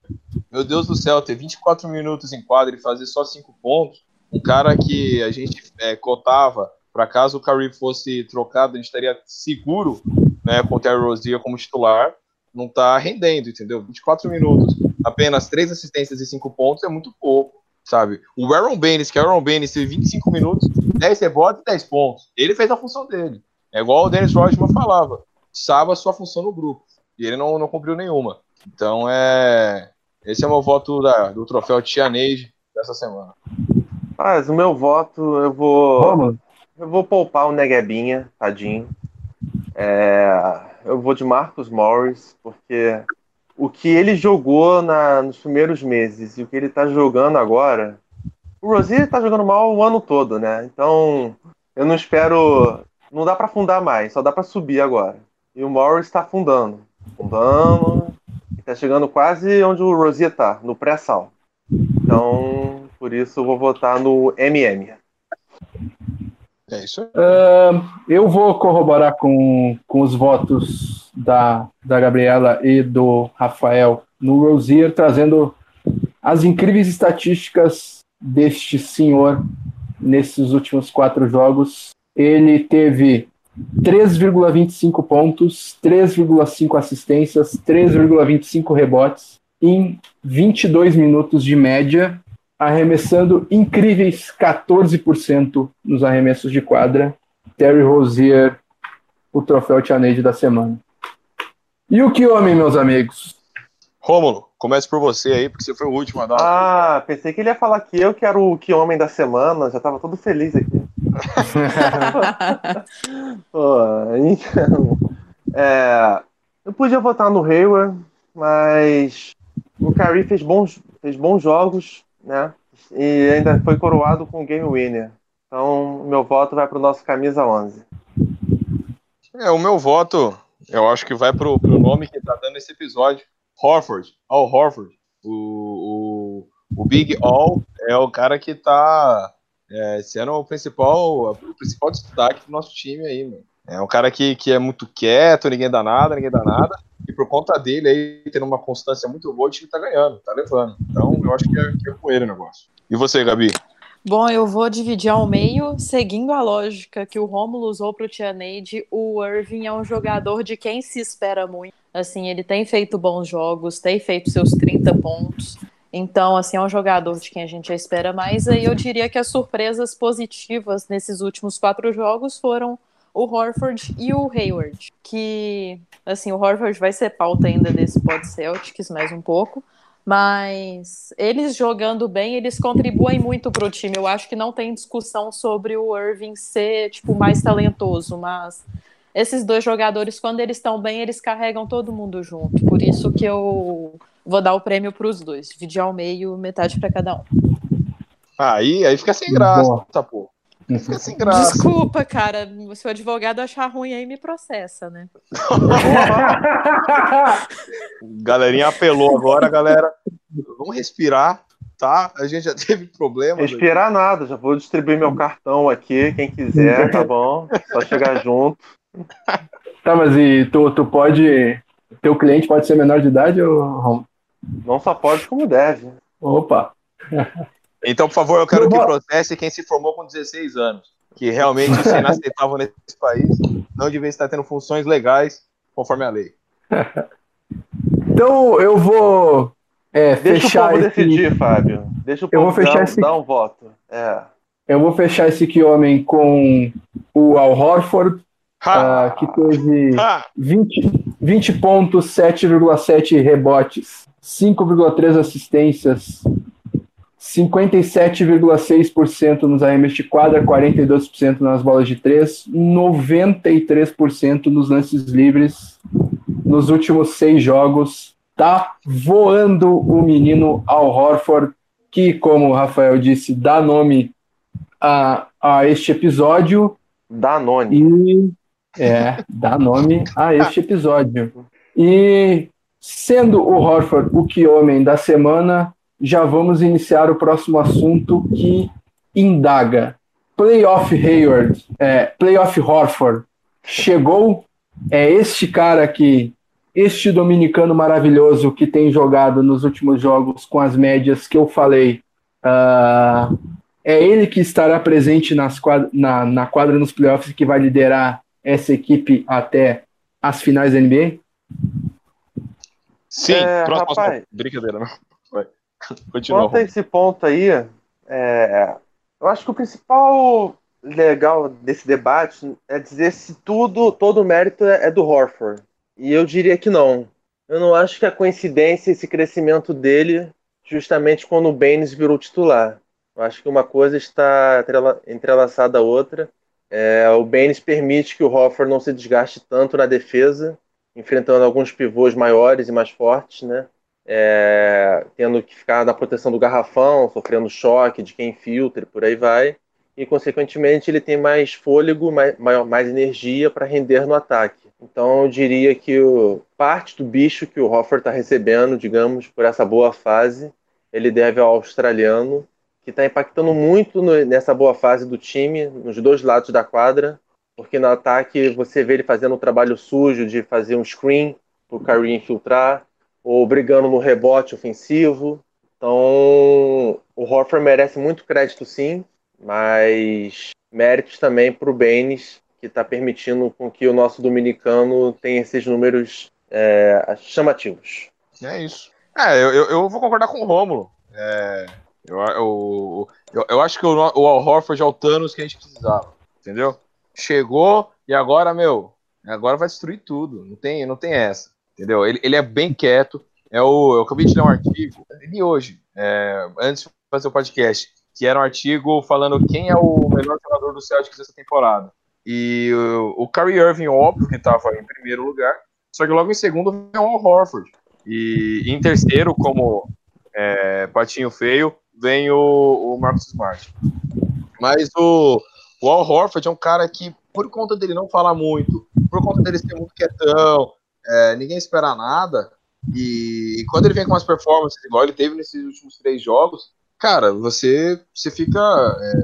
S4: Meu Deus do céu, ter 24 minutos em quadra e fazer só 5 pontos. Um cara que a gente é, cotava, para caso o Curry fosse trocado, a gente estaria seguro né, com o Terry Rozier como titular. Não tá rendendo, entendeu? 24 minutos, apenas 3 assistências e 5 pontos é muito pouco sabe? O Aaron Baines, que é o Aaron Baines teve 25 minutos, 10 rebotes e 10 pontos. Ele fez a função dele. É igual o Dennis Rodman falava. Sabe a sua função no grupo. E ele não, não cumpriu nenhuma. Então é. Esse é o meu voto da, do troféu Tia Neide dessa semana.
S3: Mas o meu voto, eu vou. Eu vou poupar o Neguebinha, tadinho. É, eu vou de Marcos Morris, porque o que ele jogou na, nos primeiros meses e o que ele está jogando agora. O Rosier está jogando mal o ano todo, né? Então eu não espero. Não dá para afundar mais, só dá para subir agora. E o Morris está afundando. Afundando. Está chegando quase onde o Rosier está, no pré-sal. Então, por isso eu vou votar no MM.
S4: É isso.
S1: Uh, eu vou corroborar com, com os votos da, da Gabriela e do Rafael no Rosier, trazendo as incríveis estatísticas deste senhor nesses últimos quatro jogos. Ele teve 3,25 pontos, 3,5 assistências, 3,25 rebotes em 22 minutos de média, arremessando incríveis 14% nos arremessos de quadra. Terry Rozier, o troféu Tianade da semana. E o que homem, meus amigos?
S4: Rômulo, comece por você aí, porque você foi o último a dar.
S3: Ah, pensei que ele ia falar que eu que era o que homem da semana, já tava todo feliz aqui. Pô, então, é, eu podia votar no Hayward, mas o Curry fez bons, fez bons jogos, né? E ainda foi coroado com o Game Winner. Então, meu voto vai para o nosso camisa 11.
S4: É, o meu voto eu acho que vai pro, pro nome que tá dando esse episódio. Horford, Al Horford. O, o, o Big All é o cara que tá é, sendo o principal, o principal destaque do nosso time aí, mano. É um cara que, que é muito quieto, ninguém dá nada, ninguém dá nada. E por conta dele aí, tendo uma constância muito boa, o time tá ganhando, tá levando. Então eu acho que é, que é com ele o negócio. E você, Gabi?
S2: Bom, eu vou dividir ao meio, seguindo a lógica que o Romulo usou para o Tianeide, o Irving é um jogador de quem se espera muito. Assim, ele tem feito bons jogos, tem feito seus 30 pontos. Então, assim, é um jogador de quem a gente espera mais. Aí eu diria que as surpresas positivas nesses últimos quatro jogos foram o Horford e o Hayward. Que, assim, o Horford vai ser pauta ainda desse Pod Celtics mais um pouco. Mas eles jogando bem, eles contribuem muito para o time. Eu acho que não tem discussão sobre o Irving ser tipo mais talentoso, mas esses dois jogadores, quando eles estão bem, eles carregam todo mundo junto. Por isso que eu vou dar o prêmio para os dois, dividir ao meio, metade para cada um.
S4: Aí, aí fica sem graça, Boa. pô. Fica sem graça.
S2: Desculpa, cara. Se o advogado achar ruim aí, me processa, né?
S4: Galerinha apelou agora, galera. Vamos respirar, tá? A gente já teve problemas.
S3: Respirar aqui. nada, já vou distribuir meu cartão aqui. Quem quiser, tá bom? Só chegar junto.
S1: Tá, mas e tu, tu pode. Teu cliente pode ser menor de idade ou.
S3: Não só pode, como deve.
S1: Opa!
S4: Então, por favor, eu quero que processe quem se formou com 16 anos. Que realmente isso é inaceitável nesse país. Não devia estar tendo funções legais conforme a lei.
S1: Então, eu vou é,
S3: Deixa
S1: fechar.
S3: o povo esse... decidir, Fábio. Deixa o povo
S1: eu vou fechar dar, esse...
S3: dar um voto. É.
S1: Eu vou fechar esse aqui homem com o Al Horford, uh, que teve 20, 20 pontos, 7,7 rebotes, 5,3 assistências, 57,6% nos arremessos de quadra, 42% nas bolas de três, 93% nos lances livres nos últimos seis jogos. Tá voando o menino Al Horford, que, como o Rafael disse, dá nome a, a este episódio.
S3: Dá nome.
S1: E, é, dá nome a este episódio. E sendo o Horford o que homem da semana, já vamos iniciar o próximo assunto que indaga. Playoff Hayward, é, Playoff Horford, chegou? É este cara aqui, este dominicano maravilhoso que tem jogado nos últimos jogos com as médias que eu falei. Uh, é ele que estará presente nas quadra, na, na quadra nos playoffs e que vai liderar essa equipe até as finais da NBA?
S4: Sim, é, próximo rapaz, brincadeira, não.
S3: Continua. Quanto a esse ponto aí, é, eu acho que o principal legal desse debate é dizer se tudo, todo o mérito é do Horford. E eu diria que não. Eu não acho que a coincidência esse crescimento dele justamente quando o Baines virou titular. Eu acho que uma coisa está entrelaçada à outra. É, o Baines permite que o Hoffer não se desgaste tanto na defesa, enfrentando alguns pivôs maiores e mais fortes, né? É, tendo que ficar na proteção do garrafão, sofrendo choque de quem filtra e por aí vai. E, consequentemente, ele tem mais fôlego, mais, mais energia para render no ataque. Então, eu diria que o, parte do bicho que o Hoffer está recebendo, digamos, por essa boa fase, ele deve ao australiano, que está impactando muito no, nessa boa fase do time, nos dois lados da quadra, porque no ataque você vê ele fazendo um trabalho sujo de fazer um screen para o Curry infiltrar, ou brigando no rebote ofensivo. Então, o Horford merece muito crédito, sim, mas méritos também para o Baines, que está permitindo com que o nosso dominicano tenha esses números é, chamativos.
S4: É isso. É, eu, eu, vou concordar com o Rômulo. É, eu, eu, eu, eu, acho que o, o Al Horford é o Thanos que a gente precisava, entendeu? Chegou e agora, meu, agora vai destruir tudo. Não tem, não tem essa entendeu? Ele, ele é bem quieto. É o, eu acabei de ler um artigo, li hoje, é, antes de fazer o podcast, que era um artigo falando quem é o melhor jogador do Celtics essa temporada. E o, o Kyrie Irving, óbvio, que estava em primeiro lugar, só que logo em segundo vem o Al Horford. E em terceiro, como é, patinho feio, vem o, o Marcus Smart. Mas o, o Al Horford é um cara que, por conta dele não falar muito, por conta dele ser muito quietão, é, ninguém espera nada. E, e, quando ele vem com umas performances igual ele teve nesses últimos três jogos, cara, você, você fica é,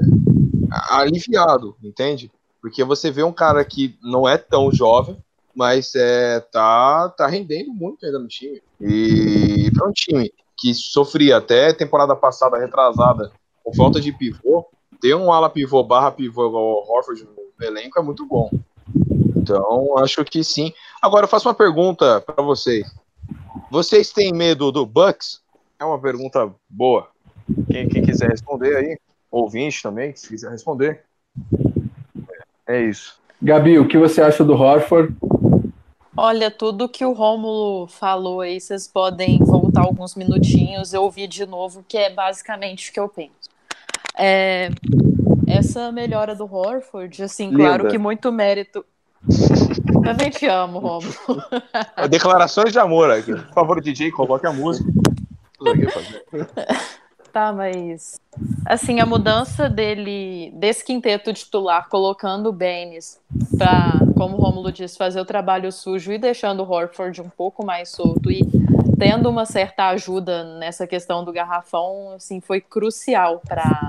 S4: aliviado, entende? Porque você vê um cara que não é tão jovem, mas é, tá, tá rendendo muito ainda no time. E, para um time que sofria até temporada passada, retrasada, com falta de pivô, ter um ala pivô barra pivô igual o Horford no elenco é muito bom. Então, acho que sim. Agora, eu faço uma pergunta para vocês. Vocês têm medo do Bucks? É uma pergunta boa. Quem, quem quiser responder aí, ouvinte também, se quiser responder. É isso.
S1: Gabi, o que você acha do Horford?
S2: Olha, tudo que o Rômulo falou aí, vocês podem voltar alguns minutinhos, eu ouvi de novo, que é basicamente o que eu penso. É, essa melhora do Horford, assim, Linda. claro que muito mérito. Também te amo, Romulo.
S4: Declarações de amor aqui. Por favor, DJ, coloque a música.
S2: Tá, mas assim, a mudança dele, desse quinteto titular, colocando o Baines para, como o Romulo disse, fazer o trabalho sujo e deixando o Horford um pouco mais solto e tendo uma certa ajuda nessa questão do garrafão, assim, foi crucial para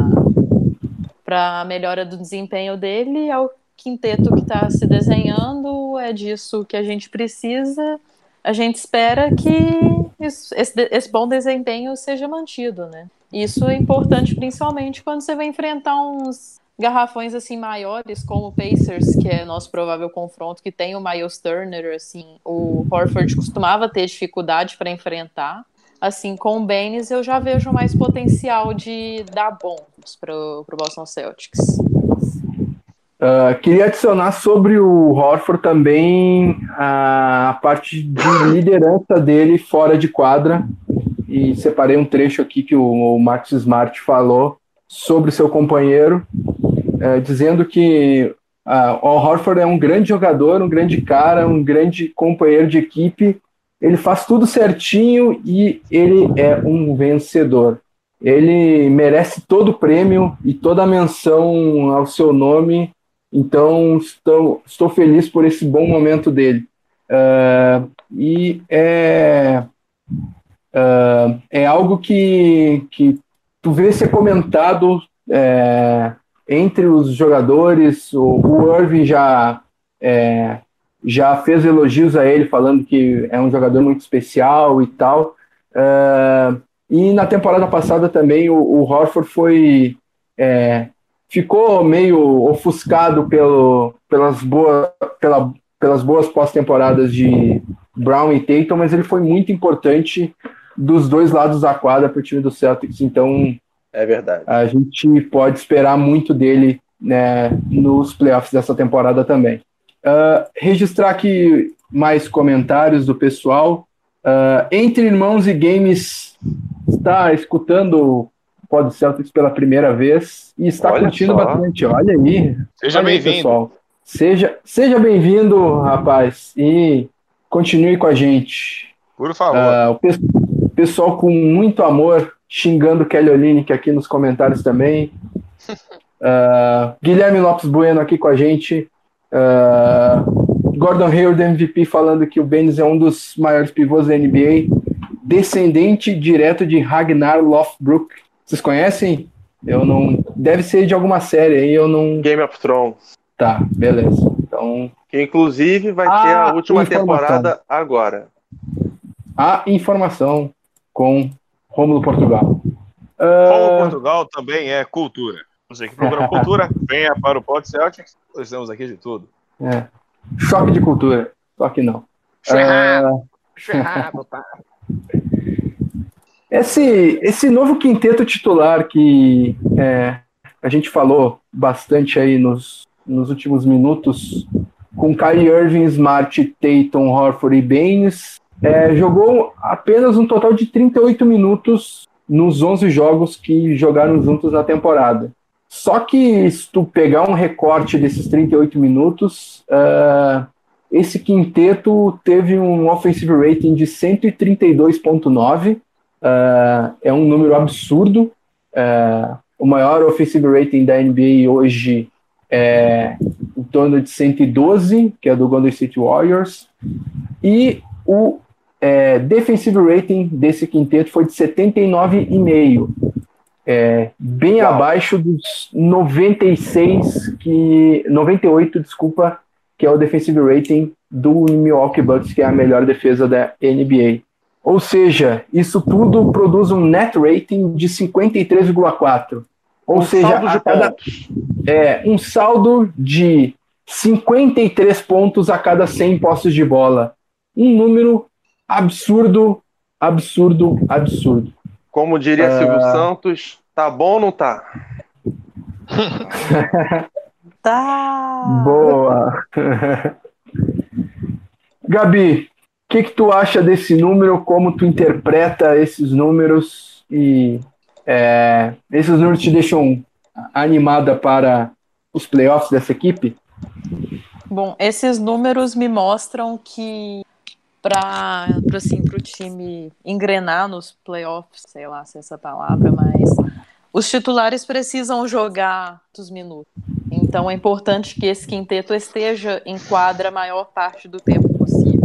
S2: para a melhora do desempenho dele, ao quinteto que está se desenhando, é disso que a gente precisa. A gente espera que esse, esse bom desempenho seja mantido, né? Isso é importante principalmente quando você vai enfrentar uns garrafões assim maiores, como o Pacers, que é nosso provável confronto, que tem o Miles Turner, assim, o Horford costumava ter dificuldade para enfrentar. Assim, com o Baines eu já vejo mais potencial de dar bons para o Boston Celtics.
S1: Uh, queria adicionar sobre o Horford também a parte de liderança dele fora de quadra. E separei um trecho aqui que o, o Max Smart falou sobre seu companheiro, uh, dizendo que uh, o Horford é um grande jogador, um grande cara, um grande companheiro de equipe. Ele faz tudo certinho e ele é um vencedor. Ele merece todo o prêmio e toda a menção ao seu nome então, estou, estou feliz por esse bom momento dele. Uh, e é, uh, é algo que, que tu vê ser comentado é, entre os jogadores. O, o Irving já, é, já fez elogios a ele, falando que é um jogador muito especial e tal. Uh, e na temporada passada também o, o Horford foi é, ficou meio ofuscado pelo, pelas, boa, pela, pelas boas pós-temporadas de Brown e Tatum, mas ele foi muito importante dos dois lados da quadra para o time do Celtics. Então,
S3: é verdade.
S1: A gente pode esperar muito dele né, nos playoffs dessa temporada também. Uh, registrar aqui mais comentários do pessoal. Uh, Entre Irmãos e Games está escutando Pod Celtics pela primeira vez e está Olha curtindo só. bastante. Olha aí.
S4: Seja bem-vindo.
S1: Seja, seja bem-vindo, rapaz, e continue com a gente.
S4: Por favor. Uh,
S1: o, pe o, pessoal com muito amor xingando Kelly Olynyk aqui nos comentários também. Uh, Guilherme Lopes Bueno aqui com a gente. Uh, Gordon Hayward MVP falando que o Benes é um dos maiores pivôs da NBA, descendente direto de Ragnar Lothbrok, vocês conhecem? Eu não. Deve ser de alguma série aí, eu não.
S3: Game of Thrones.
S1: Tá, beleza. Então.
S3: Que inclusive vai ah, ter a última temporada agora.
S1: A informação com Rômulo Portugal.
S4: Rômulo uh... Portugal também é cultura. Você que procura cultura, venha para o Pod Celtics. Nós temos aqui de tudo.
S1: É. Choque de cultura. Só que não.
S4: Ferrado. Uh... Ferrado, tá.
S1: Esse, esse novo quinteto titular que é, a gente falou bastante aí nos, nos últimos minutos, com Kyrie Irving, Smart, Tatum, Horford e Baines, é, jogou apenas um total de 38 minutos nos 11 jogos que jogaram juntos na temporada. Só que se tu pegar um recorte desses 38 minutos, uh, esse quinteto teve um offensive rating de 132.9, Uh, é um número absurdo. Uh, o maior offensive rating da NBA hoje é em torno de 112, que é do Golden State Warriors. E o é, defensive rating desse quinteto foi de 79,5. É, bem Uau. abaixo dos 96 que 98, desculpa, que é o defensive rating do Milwaukee Bucks, que é a melhor defesa da NBA. Ou seja, isso tudo produz um net rating de 53,4. Ou um seja, a cada, é, um saldo de 53 pontos a cada 100 postos de bola. Um número absurdo, absurdo, absurdo.
S3: Como diria uh... Silvio Santos, tá bom ou não tá?
S2: tá.
S1: Boa. Gabi, que, que tu acha desse número? Como tu interpreta esses números? E é, esses números te deixam animada para os playoffs dessa equipe?
S2: Bom, esses números me mostram que para assim, o time engrenar nos playoffs, sei lá se é essa palavra, mas os titulares precisam jogar dos minutos. Então é importante que esse quinteto esteja em quadra a maior parte do tempo possível.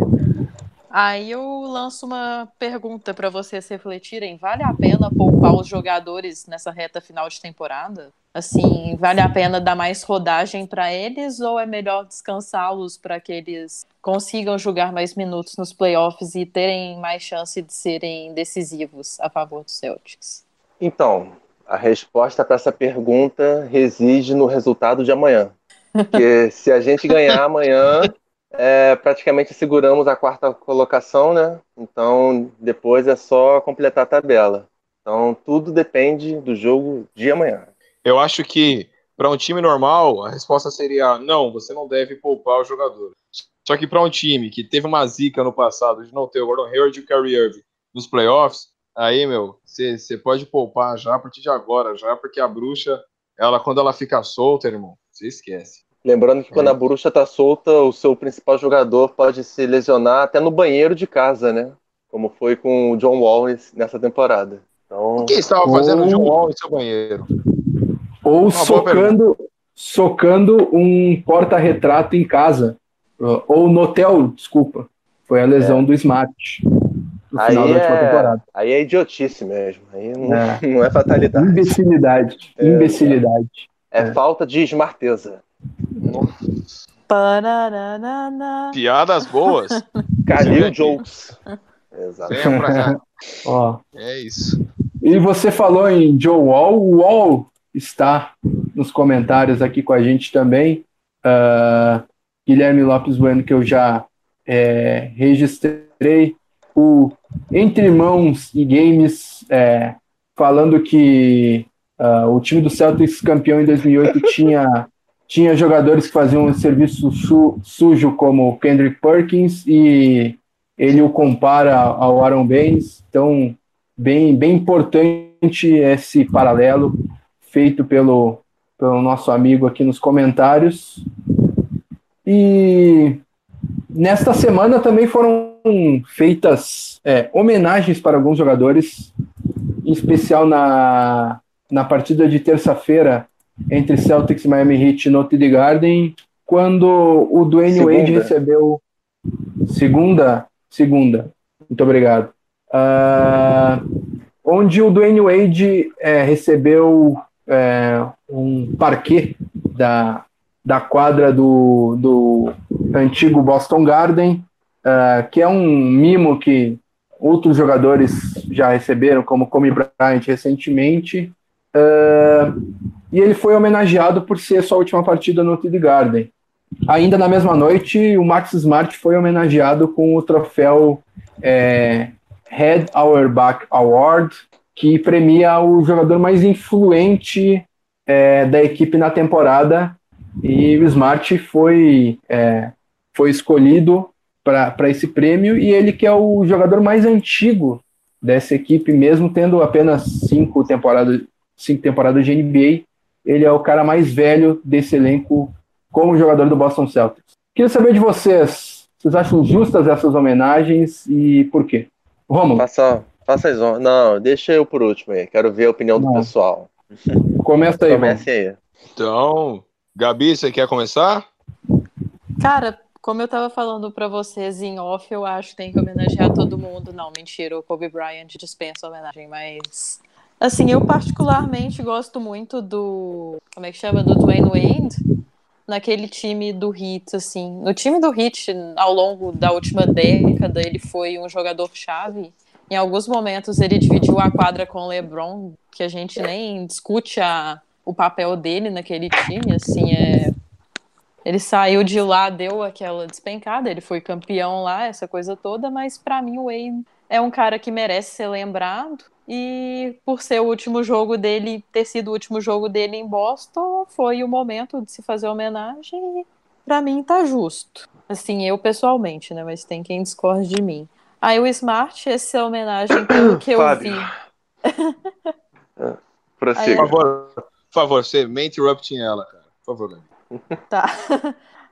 S2: Aí eu lanço uma pergunta para vocês refletirem: vale a pena poupar os jogadores nessa reta final de temporada? Assim, vale a pena dar mais rodagem para eles ou é melhor descansá-los para que eles consigam jogar mais minutos nos playoffs e terem mais chance de serem decisivos a favor dos Celtics?
S3: Então, a resposta para essa pergunta reside no resultado de amanhã. Porque se a gente ganhar amanhã, é, praticamente seguramos a quarta colocação, né? Então depois é só completar a tabela. Então tudo depende do jogo de amanhã.
S4: Eu acho que para um time normal a resposta seria não, você não deve poupar o jogador. Só que para um time que teve uma zica no passado de não ter o Gordon Hayward e o Kyrie Irving nos playoffs, aí meu, você pode poupar já a partir de agora, já porque a bruxa, ela quando ela fica solta, irmão, você esquece.
S3: Lembrando que quando a bruxa tá solta, o seu principal jogador pode se lesionar até no banheiro de casa, né? Como foi com o John Wall nessa temporada. Então...
S4: O que estava fazendo o John Wall em seu banheiro?
S1: Ou Uma socando, socando um porta-retrato em casa. Ou no hotel, desculpa. Foi a lesão é. do Smart.
S3: No aí final da última é... temporada. Aí é idiotice mesmo. Aí não é, não é fatalidade.
S1: Imbecilidade. É, Imbecilidade.
S3: É, é, falta de
S4: Piadas boas.
S3: Calil Jokes.
S4: Exato. Ó. É isso.
S1: E você falou em Joe Wall. O Wall está nos comentários aqui com a gente também. Uh, Guilherme Lopes Bueno, que eu já é, registrei. O Entre Mãos e Games, é, falando que uh, o time do Celtics campeão em 2008 tinha tinha jogadores que faziam um serviço su sujo como Kendrick Perkins e ele o compara ao Aaron Baines, então bem, bem importante esse paralelo feito pelo, pelo nosso amigo aqui nos comentários. E nesta semana também foram feitas é, homenagens para alguns jogadores, em especial na, na partida de terça-feira entre Celtics e Miami Heat no TD Garden, quando o Dwayne segunda. Wade recebeu segunda, segunda, muito obrigado, uh, onde o Dwayne Wade é, recebeu é, um parquet da, da quadra do, do antigo Boston Garden, uh, que é um mimo que outros jogadores já receberam, como Kobe Bryant recentemente, E ele foi homenageado por ser sua última partida no TD Garden. Ainda na mesma noite, o Max Smart foi homenageado com o troféu é, Head Auerbach Award, que premia o jogador mais influente é, da equipe na temporada. E o Smart foi, é, foi escolhido para esse prêmio, e ele que é o jogador mais antigo dessa equipe, mesmo tendo apenas cinco temporadas, cinco temporadas de NBA. Ele é o cara mais velho desse elenco como jogador do Boston Celtics. Queria saber de vocês, vocês acham justas essas homenagens e por quê?
S3: Romulo. Faça, faça as honras. Não, deixa eu por último aí. Quero ver a opinião Não. do pessoal.
S1: Começa aí.
S3: Comece aí.
S4: Então, Gabi, você quer começar?
S2: Cara, como eu tava falando para vocês em off, eu acho que tem que homenagear todo mundo. Não, mentira, o Kobe Bryant dispensa homenagem, mas Assim, eu particularmente gosto muito do. Como é que chama? Do Dwayne Wade. Naquele time do Heat, assim. No time do Heat, ao longo da última década, ele foi um jogador-chave. Em alguns momentos, ele dividiu a quadra com o LeBron, que a gente nem discute a, o papel dele naquele time. Assim, é. Ele saiu de lá, deu aquela despencada, ele foi campeão lá, essa coisa toda, mas para mim o Wade é um cara que merece ser lembrado. E por ser o último jogo dele, ter sido o último jogo dele em Boston, foi o momento de se fazer homenagem e pra mim tá justo. Assim, eu pessoalmente, né? Mas tem quem discorde de mim. Aí o Smart, essa homenagem pelo que eu Fábio. vi.
S4: Prossiga. Por favor, por favor, você me interrupting ela, cara. Por favor,
S2: Tá.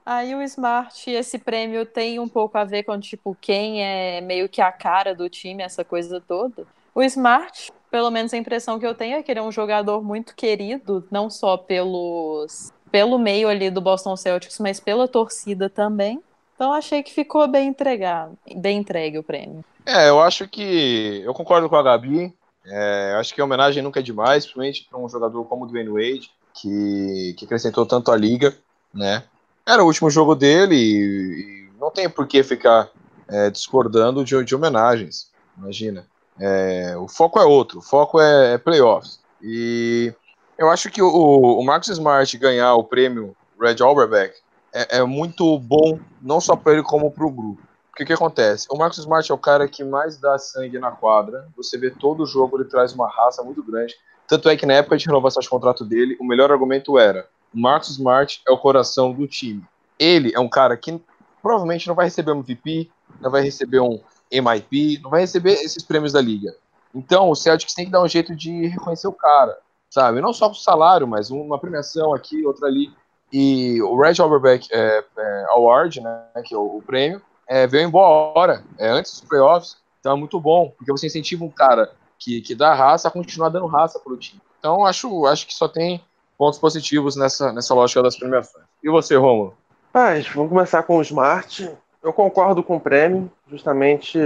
S2: Aí o Smart, esse prêmio tem um pouco a ver com, tipo, quem é meio que a cara do time, essa coisa toda. O Smart, pelo menos a impressão que eu tenho é que ele é um jogador muito querido, não só pelos pelo meio ali do Boston Celtics, mas pela torcida também. Então achei que ficou bem entregado, bem entregue o prêmio.
S4: É, eu acho que eu concordo com a Gabi. É, acho que a homenagem nunca é demais, principalmente para um jogador como o Dwayne Wade, que, que acrescentou tanto a liga, né? Era o último jogo dele e, e não tem por que ficar é, discordando de, de, homenagens. Imagina. É, o foco é outro, o foco é, é playoffs. E eu acho que o, o Marcus Smart ganhar o prêmio Red Auerbach é, é muito bom, não só para ele, como para o grupo. Porque o que acontece? O Marcus Smart é o cara que mais dá sangue na quadra. Você vê todo o jogo, ele traz uma raça muito grande. Tanto é que na época de renovação de contrato dele, o melhor argumento era: o Marcus Smart é o coração do time. Ele é um cara que provavelmente não vai receber um MVP, não vai receber um MIP, não vai receber esses prêmios da liga. Então o Celtics tem que dar um jeito de reconhecer o cara, sabe? Não só com salário, mas uma premiação aqui, outra ali. E o Red Auerbach é, é, Award, né, que é o, o prêmio, é, veio em boa hora, é, antes dos playoffs. Então é muito bom, porque você incentiva um cara que, que dá raça a continuar dando raça para o time. Então acho, acho que só tem pontos positivos nessa, nessa lógica das premiações. E você, Romulo?
S3: Paz, vamos começar com o Smart. Eu concordo com o prêmio, justamente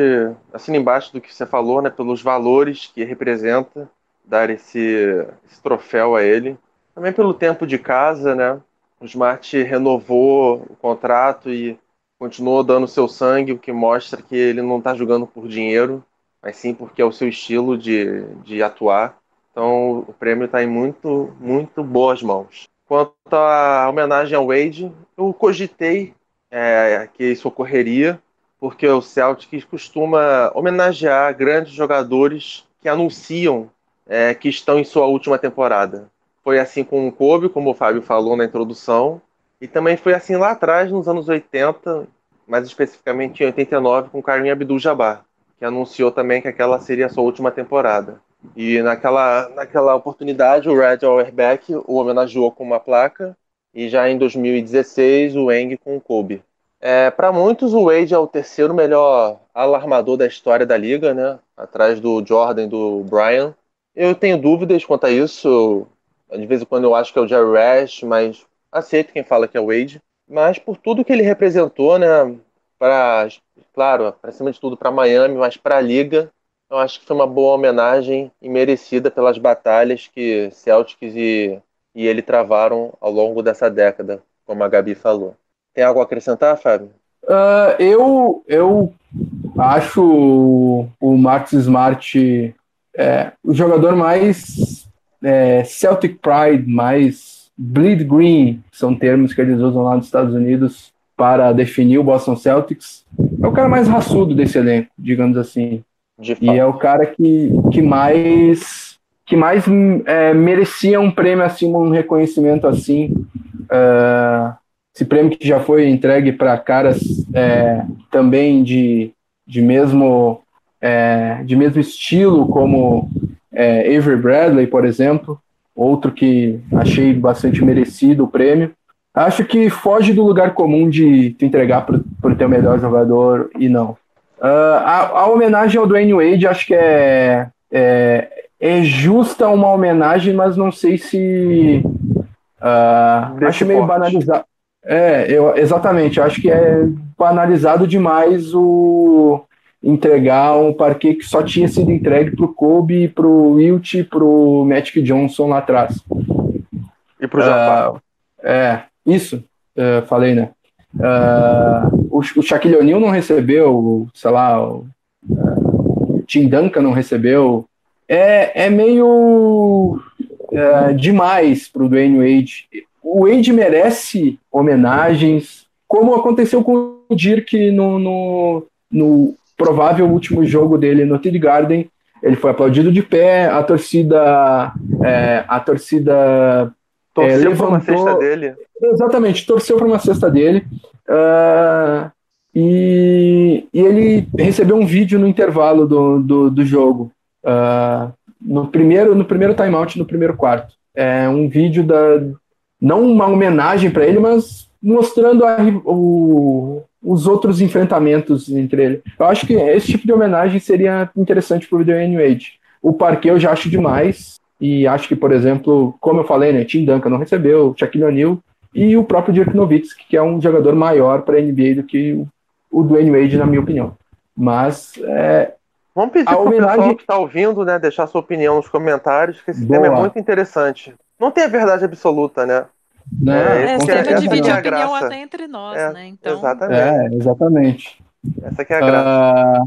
S3: assim embaixo do que você falou, né, pelos valores que representa dar esse, esse troféu a ele. Também pelo tempo de casa, né? O Smart renovou o contrato e continuou dando seu sangue, o que mostra que ele não está jogando por dinheiro, mas sim porque é o seu estilo de, de atuar. Então o prêmio está em muito, muito boas mãos. Quanto à homenagem ao Wade, eu cogitei é, que isso ocorreria, porque o Celtic costuma homenagear grandes jogadores que anunciam é, que estão em sua última temporada. Foi assim com o Kobe, como o Fábio falou na introdução, e também foi assim lá atrás, nos anos 80, mais especificamente em 89, com Karim Abdul-Jabbar, que anunciou também que aquela seria a sua última temporada. E naquela, naquela oportunidade, o Red Auerbach o homenageou com uma placa, e já em 2016, o Eng com o Kobe. É, Para muitos, o Wade é o terceiro melhor alarmador da história da liga, né? atrás do Jordan e do Brian. Eu tenho dúvidas quanto a isso. De vez em quando eu acho que é o Jerry Rash, mas aceito quem fala que é o Wade. Mas por tudo que ele representou, né? Para, claro, para cima de tudo para Miami, mas para a liga, eu acho que foi uma boa homenagem e merecida pelas batalhas que Celtics e, e ele travaram ao longo dessa década, como a Gabi falou. Tem algo a acrescentar, Fábio?
S1: Uh, eu, eu acho o Marcus Smart é, o jogador mais é, Celtic Pride, mais Bleed Green, são termos que eles usam lá nos Estados Unidos para definir o Boston Celtics. É o cara mais raçudo desse elenco, digamos assim. e é o cara que, que mais que mais é, merecia um prêmio assim, um reconhecimento assim. Uh, esse prêmio que já foi entregue para caras é, também de, de mesmo é, de mesmo estilo, como é, Avery Bradley, por exemplo, outro que achei bastante merecido o prêmio. Acho que foge do lugar comum de te entregar ter o melhor jogador e não. Uh, a, a, homenagem ao Dwayne Wade acho que é, é, é justa uma homenagem, mas não sei se. Uh, acho meio banalizado. É, eu, exatamente. Acho que é banalizado demais o, entregar um parquet que só tinha sido entregue para o Kobe, para o Wilt e para o Magic Johnson lá atrás.
S3: E para o Japão. Uh,
S1: é, isso, uh, falei, né? Uh, o, o Shaquille O'Neal não recebeu, sei lá, o uh, Tim Duncan não recebeu. É, é meio uh, demais para o Dwayne Wade. O Wade merece homenagens, como aconteceu com o Dirk no, no, no provável último jogo dele no TD Garden. Ele foi aplaudido de pé, a torcida. É, a torcida.
S3: Torceu é, levantou, uma cesta dele.
S1: Exatamente, torceu para uma cesta dele. Uh, e, e, ele recebeu um vídeo no intervalo do, do, do jogo. Uh, no primeiro no primeiro timeout, no primeiro quarto. É um vídeo da. Não uma homenagem para ele, mas mostrando a, o, os outros enfrentamentos entre ele. Eu acho que esse tipo de homenagem seria interessante para o Wade. O Parque eu já acho demais, e acho que, por exemplo, como eu falei, né, Tim Duncan não recebeu, Shaquille O'Neal e o próprio Dirk Nowitzki, que é um jogador maior para NBA do que o, o Dwayne Wade, na minha opinião. Mas é,
S3: Vamos pedir para o homenagem... pessoal que está ouvindo, né, deixar sua opinião nos comentários, que esse Boa. tema é muito interessante. Não tem a verdade absoluta, né?
S2: Né? É, sempre é, dividir a opinião até entre nós,
S3: é,
S2: né? Então...
S3: Exatamente.
S1: É, exatamente.
S3: Essa aqui é a graça.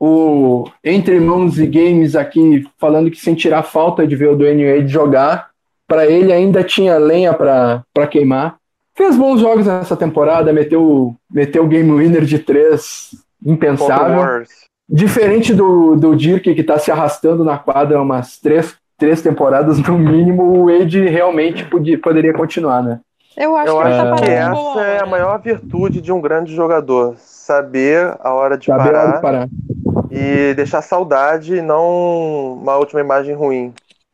S1: Uh, o Entre Mãos e Games aqui falando que sem tirar falta de ver o Dwayne Wade jogar, para ele ainda tinha lenha para queimar. Fez bons jogos nessa temporada, meteu, meteu o game winner de três, impensável. Diferente do, do Dirk, que está se arrastando na quadra umas três, três temporadas no mínimo, o Wade realmente podia, poderia continuar, né?
S2: Eu acho,
S3: Eu
S2: que,
S3: acho
S2: tá
S3: que essa é a maior virtude de um grande jogador. Saber a hora de, saber parar, a hora de parar e deixar saudade e não uma última imagem ruim.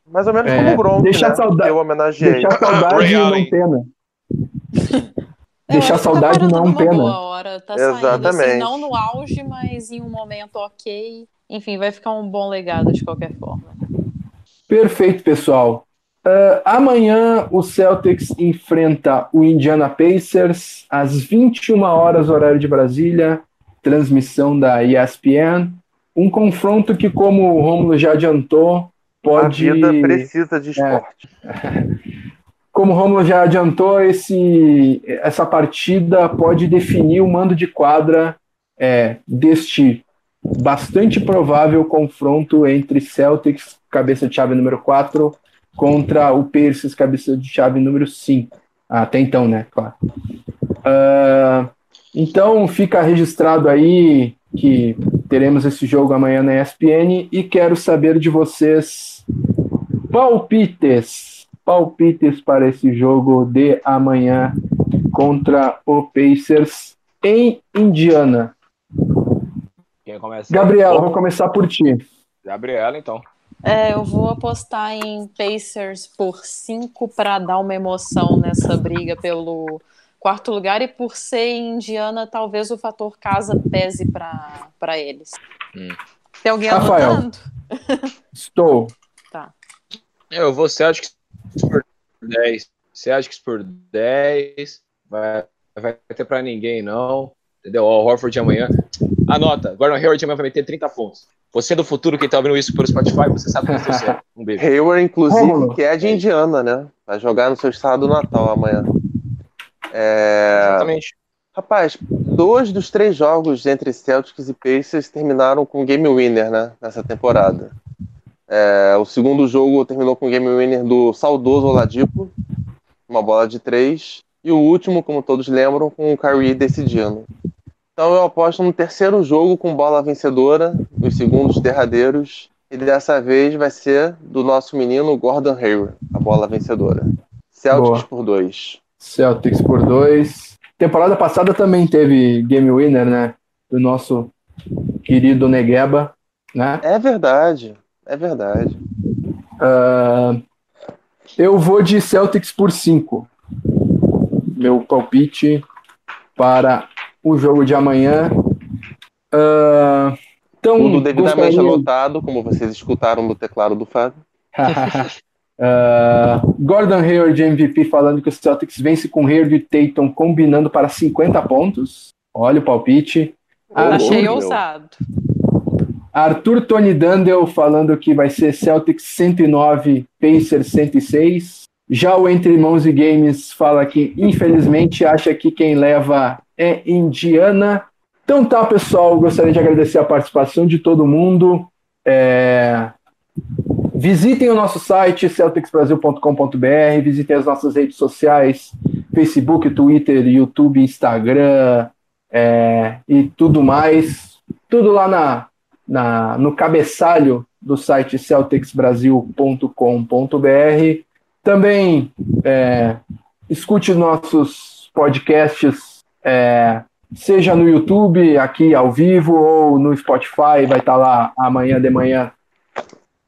S3: Mais ou menos é, como o Gronk, deixar né? Saudade, eu homenageei.
S1: Deixar saudade não pena. deixar saudade não pena.
S2: Hora, tá Exatamente. Assim, não no auge, mas em um momento ok. Enfim, vai ficar um bom legado de qualquer forma.
S1: Perfeito, pessoal. Uh, amanhã o Celtics enfrenta o Indiana Pacers às 21 horas, horário de Brasília, transmissão da ESPN. Um confronto que, como o Romulo já adiantou, pode.
S3: A vida precisa de é. esporte.
S1: É. Como o Romulo já adiantou, esse, essa partida pode definir o mando de quadra é, deste bastante provável confronto entre Celtics, cabeça de chave número 4, contra o Pacers, cabeça de chave número 5. Até então, né? Claro. Uh, então fica registrado aí que teremos esse jogo amanhã na ESPN e quero saber de vocês palpites, palpites para esse jogo de amanhã contra o Pacers em Indiana.
S4: Quem começa?
S1: Gabriela, vou começar por ti.
S4: Gabriela, então.
S2: É, eu vou apostar em Pacers por 5 para dar uma emoção nessa briga pelo quarto lugar, e por ser indiana, talvez o fator casa pese para eles. Hum. Tem alguém
S1: Rafael. anotando? Estou.
S2: Tá.
S4: Eu vou Celtics por 10. Celtics por 10. Vai, vai ter para ninguém, não. Entendeu? O Horford amanhã. Anota, Gordon Hayward amanhã vai meter 30 pontos. Você do futuro que tá ouvindo isso pelo Spotify, você sabe que eu certo. Um beijo.
S3: Hayward, inclusive, que é de Indiana, né? Vai jogar no seu estado natal amanhã. É...
S4: Exatamente.
S3: Rapaz, dois dos três jogos entre Celtics e Pacers terminaram com game winner, né? Nessa temporada. É, o segundo jogo terminou com game winner do saudoso Oladipo, uma bola de três. E o último, como todos lembram, com o Kyrie decidindo. Então eu aposto no terceiro jogo com bola vencedora, nos segundos derradeiros. E dessa vez vai ser do nosso menino Gordon Hayward, a bola vencedora. Celtics Boa. por dois.
S1: Celtics por dois. Temporada passada também teve game winner, né? Do nosso querido Negueba, né?
S3: É verdade, é verdade.
S1: Uh, eu vou de Celtics por cinco. Meu palpite para o jogo de amanhã. Uh,
S3: então, Tudo devidamente gostaria... anotado, como vocês escutaram no teclado do Fábio.
S1: Uh, Gordon Hayward MVP falando que o Celtics vence com Hayward e Tatum combinando para 50 pontos. Olha o palpite.
S2: Achei ousado.
S1: Arthur Tony Dandel falando que vai ser Celtics 109, Pacers 106. Já o Entre Mãos e Games fala que, infelizmente, acha que quem leva é Indiana. Então tá, pessoal, gostaria de agradecer a participação de todo mundo. É... Visitem o nosso site celticsbrasil.com.br, visitem as nossas redes sociais, Facebook, Twitter, YouTube, Instagram é, e tudo mais. Tudo lá na, na, no cabeçalho do site celticsbrasil.com.br. Também é, escute nossos podcasts, é, seja no YouTube, aqui ao vivo, ou no Spotify, vai estar lá amanhã de manhã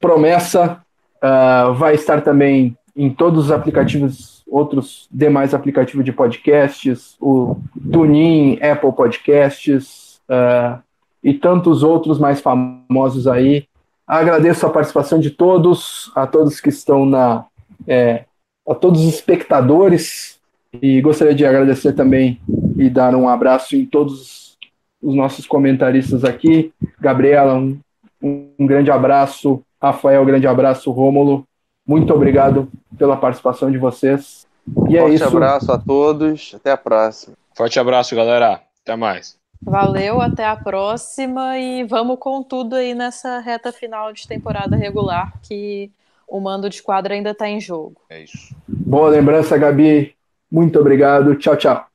S1: promessa. Uh, vai estar também em todos os aplicativos, outros demais aplicativos de podcasts, o TuneIn, Apple Podcasts uh, e tantos outros mais famosos aí. Agradeço a participação de todos, a todos que estão na. É, a todos os espectadores E gostaria de agradecer também e dar um abraço em todos os nossos comentaristas aqui. Gabriela, um, um grande abraço. Rafael, um grande abraço. Rômulo, muito obrigado pela participação de vocês.
S3: E é Forte é isso. abraço a todos. Até a próxima.
S4: Forte abraço, galera. Até mais.
S2: Valeu, até a próxima e vamos com tudo aí nessa reta final de temporada regular que o mando de quadra ainda está em jogo.
S4: É isso.
S1: Boa lembrança, Gabi. Muito obrigado. Tchau, tchau.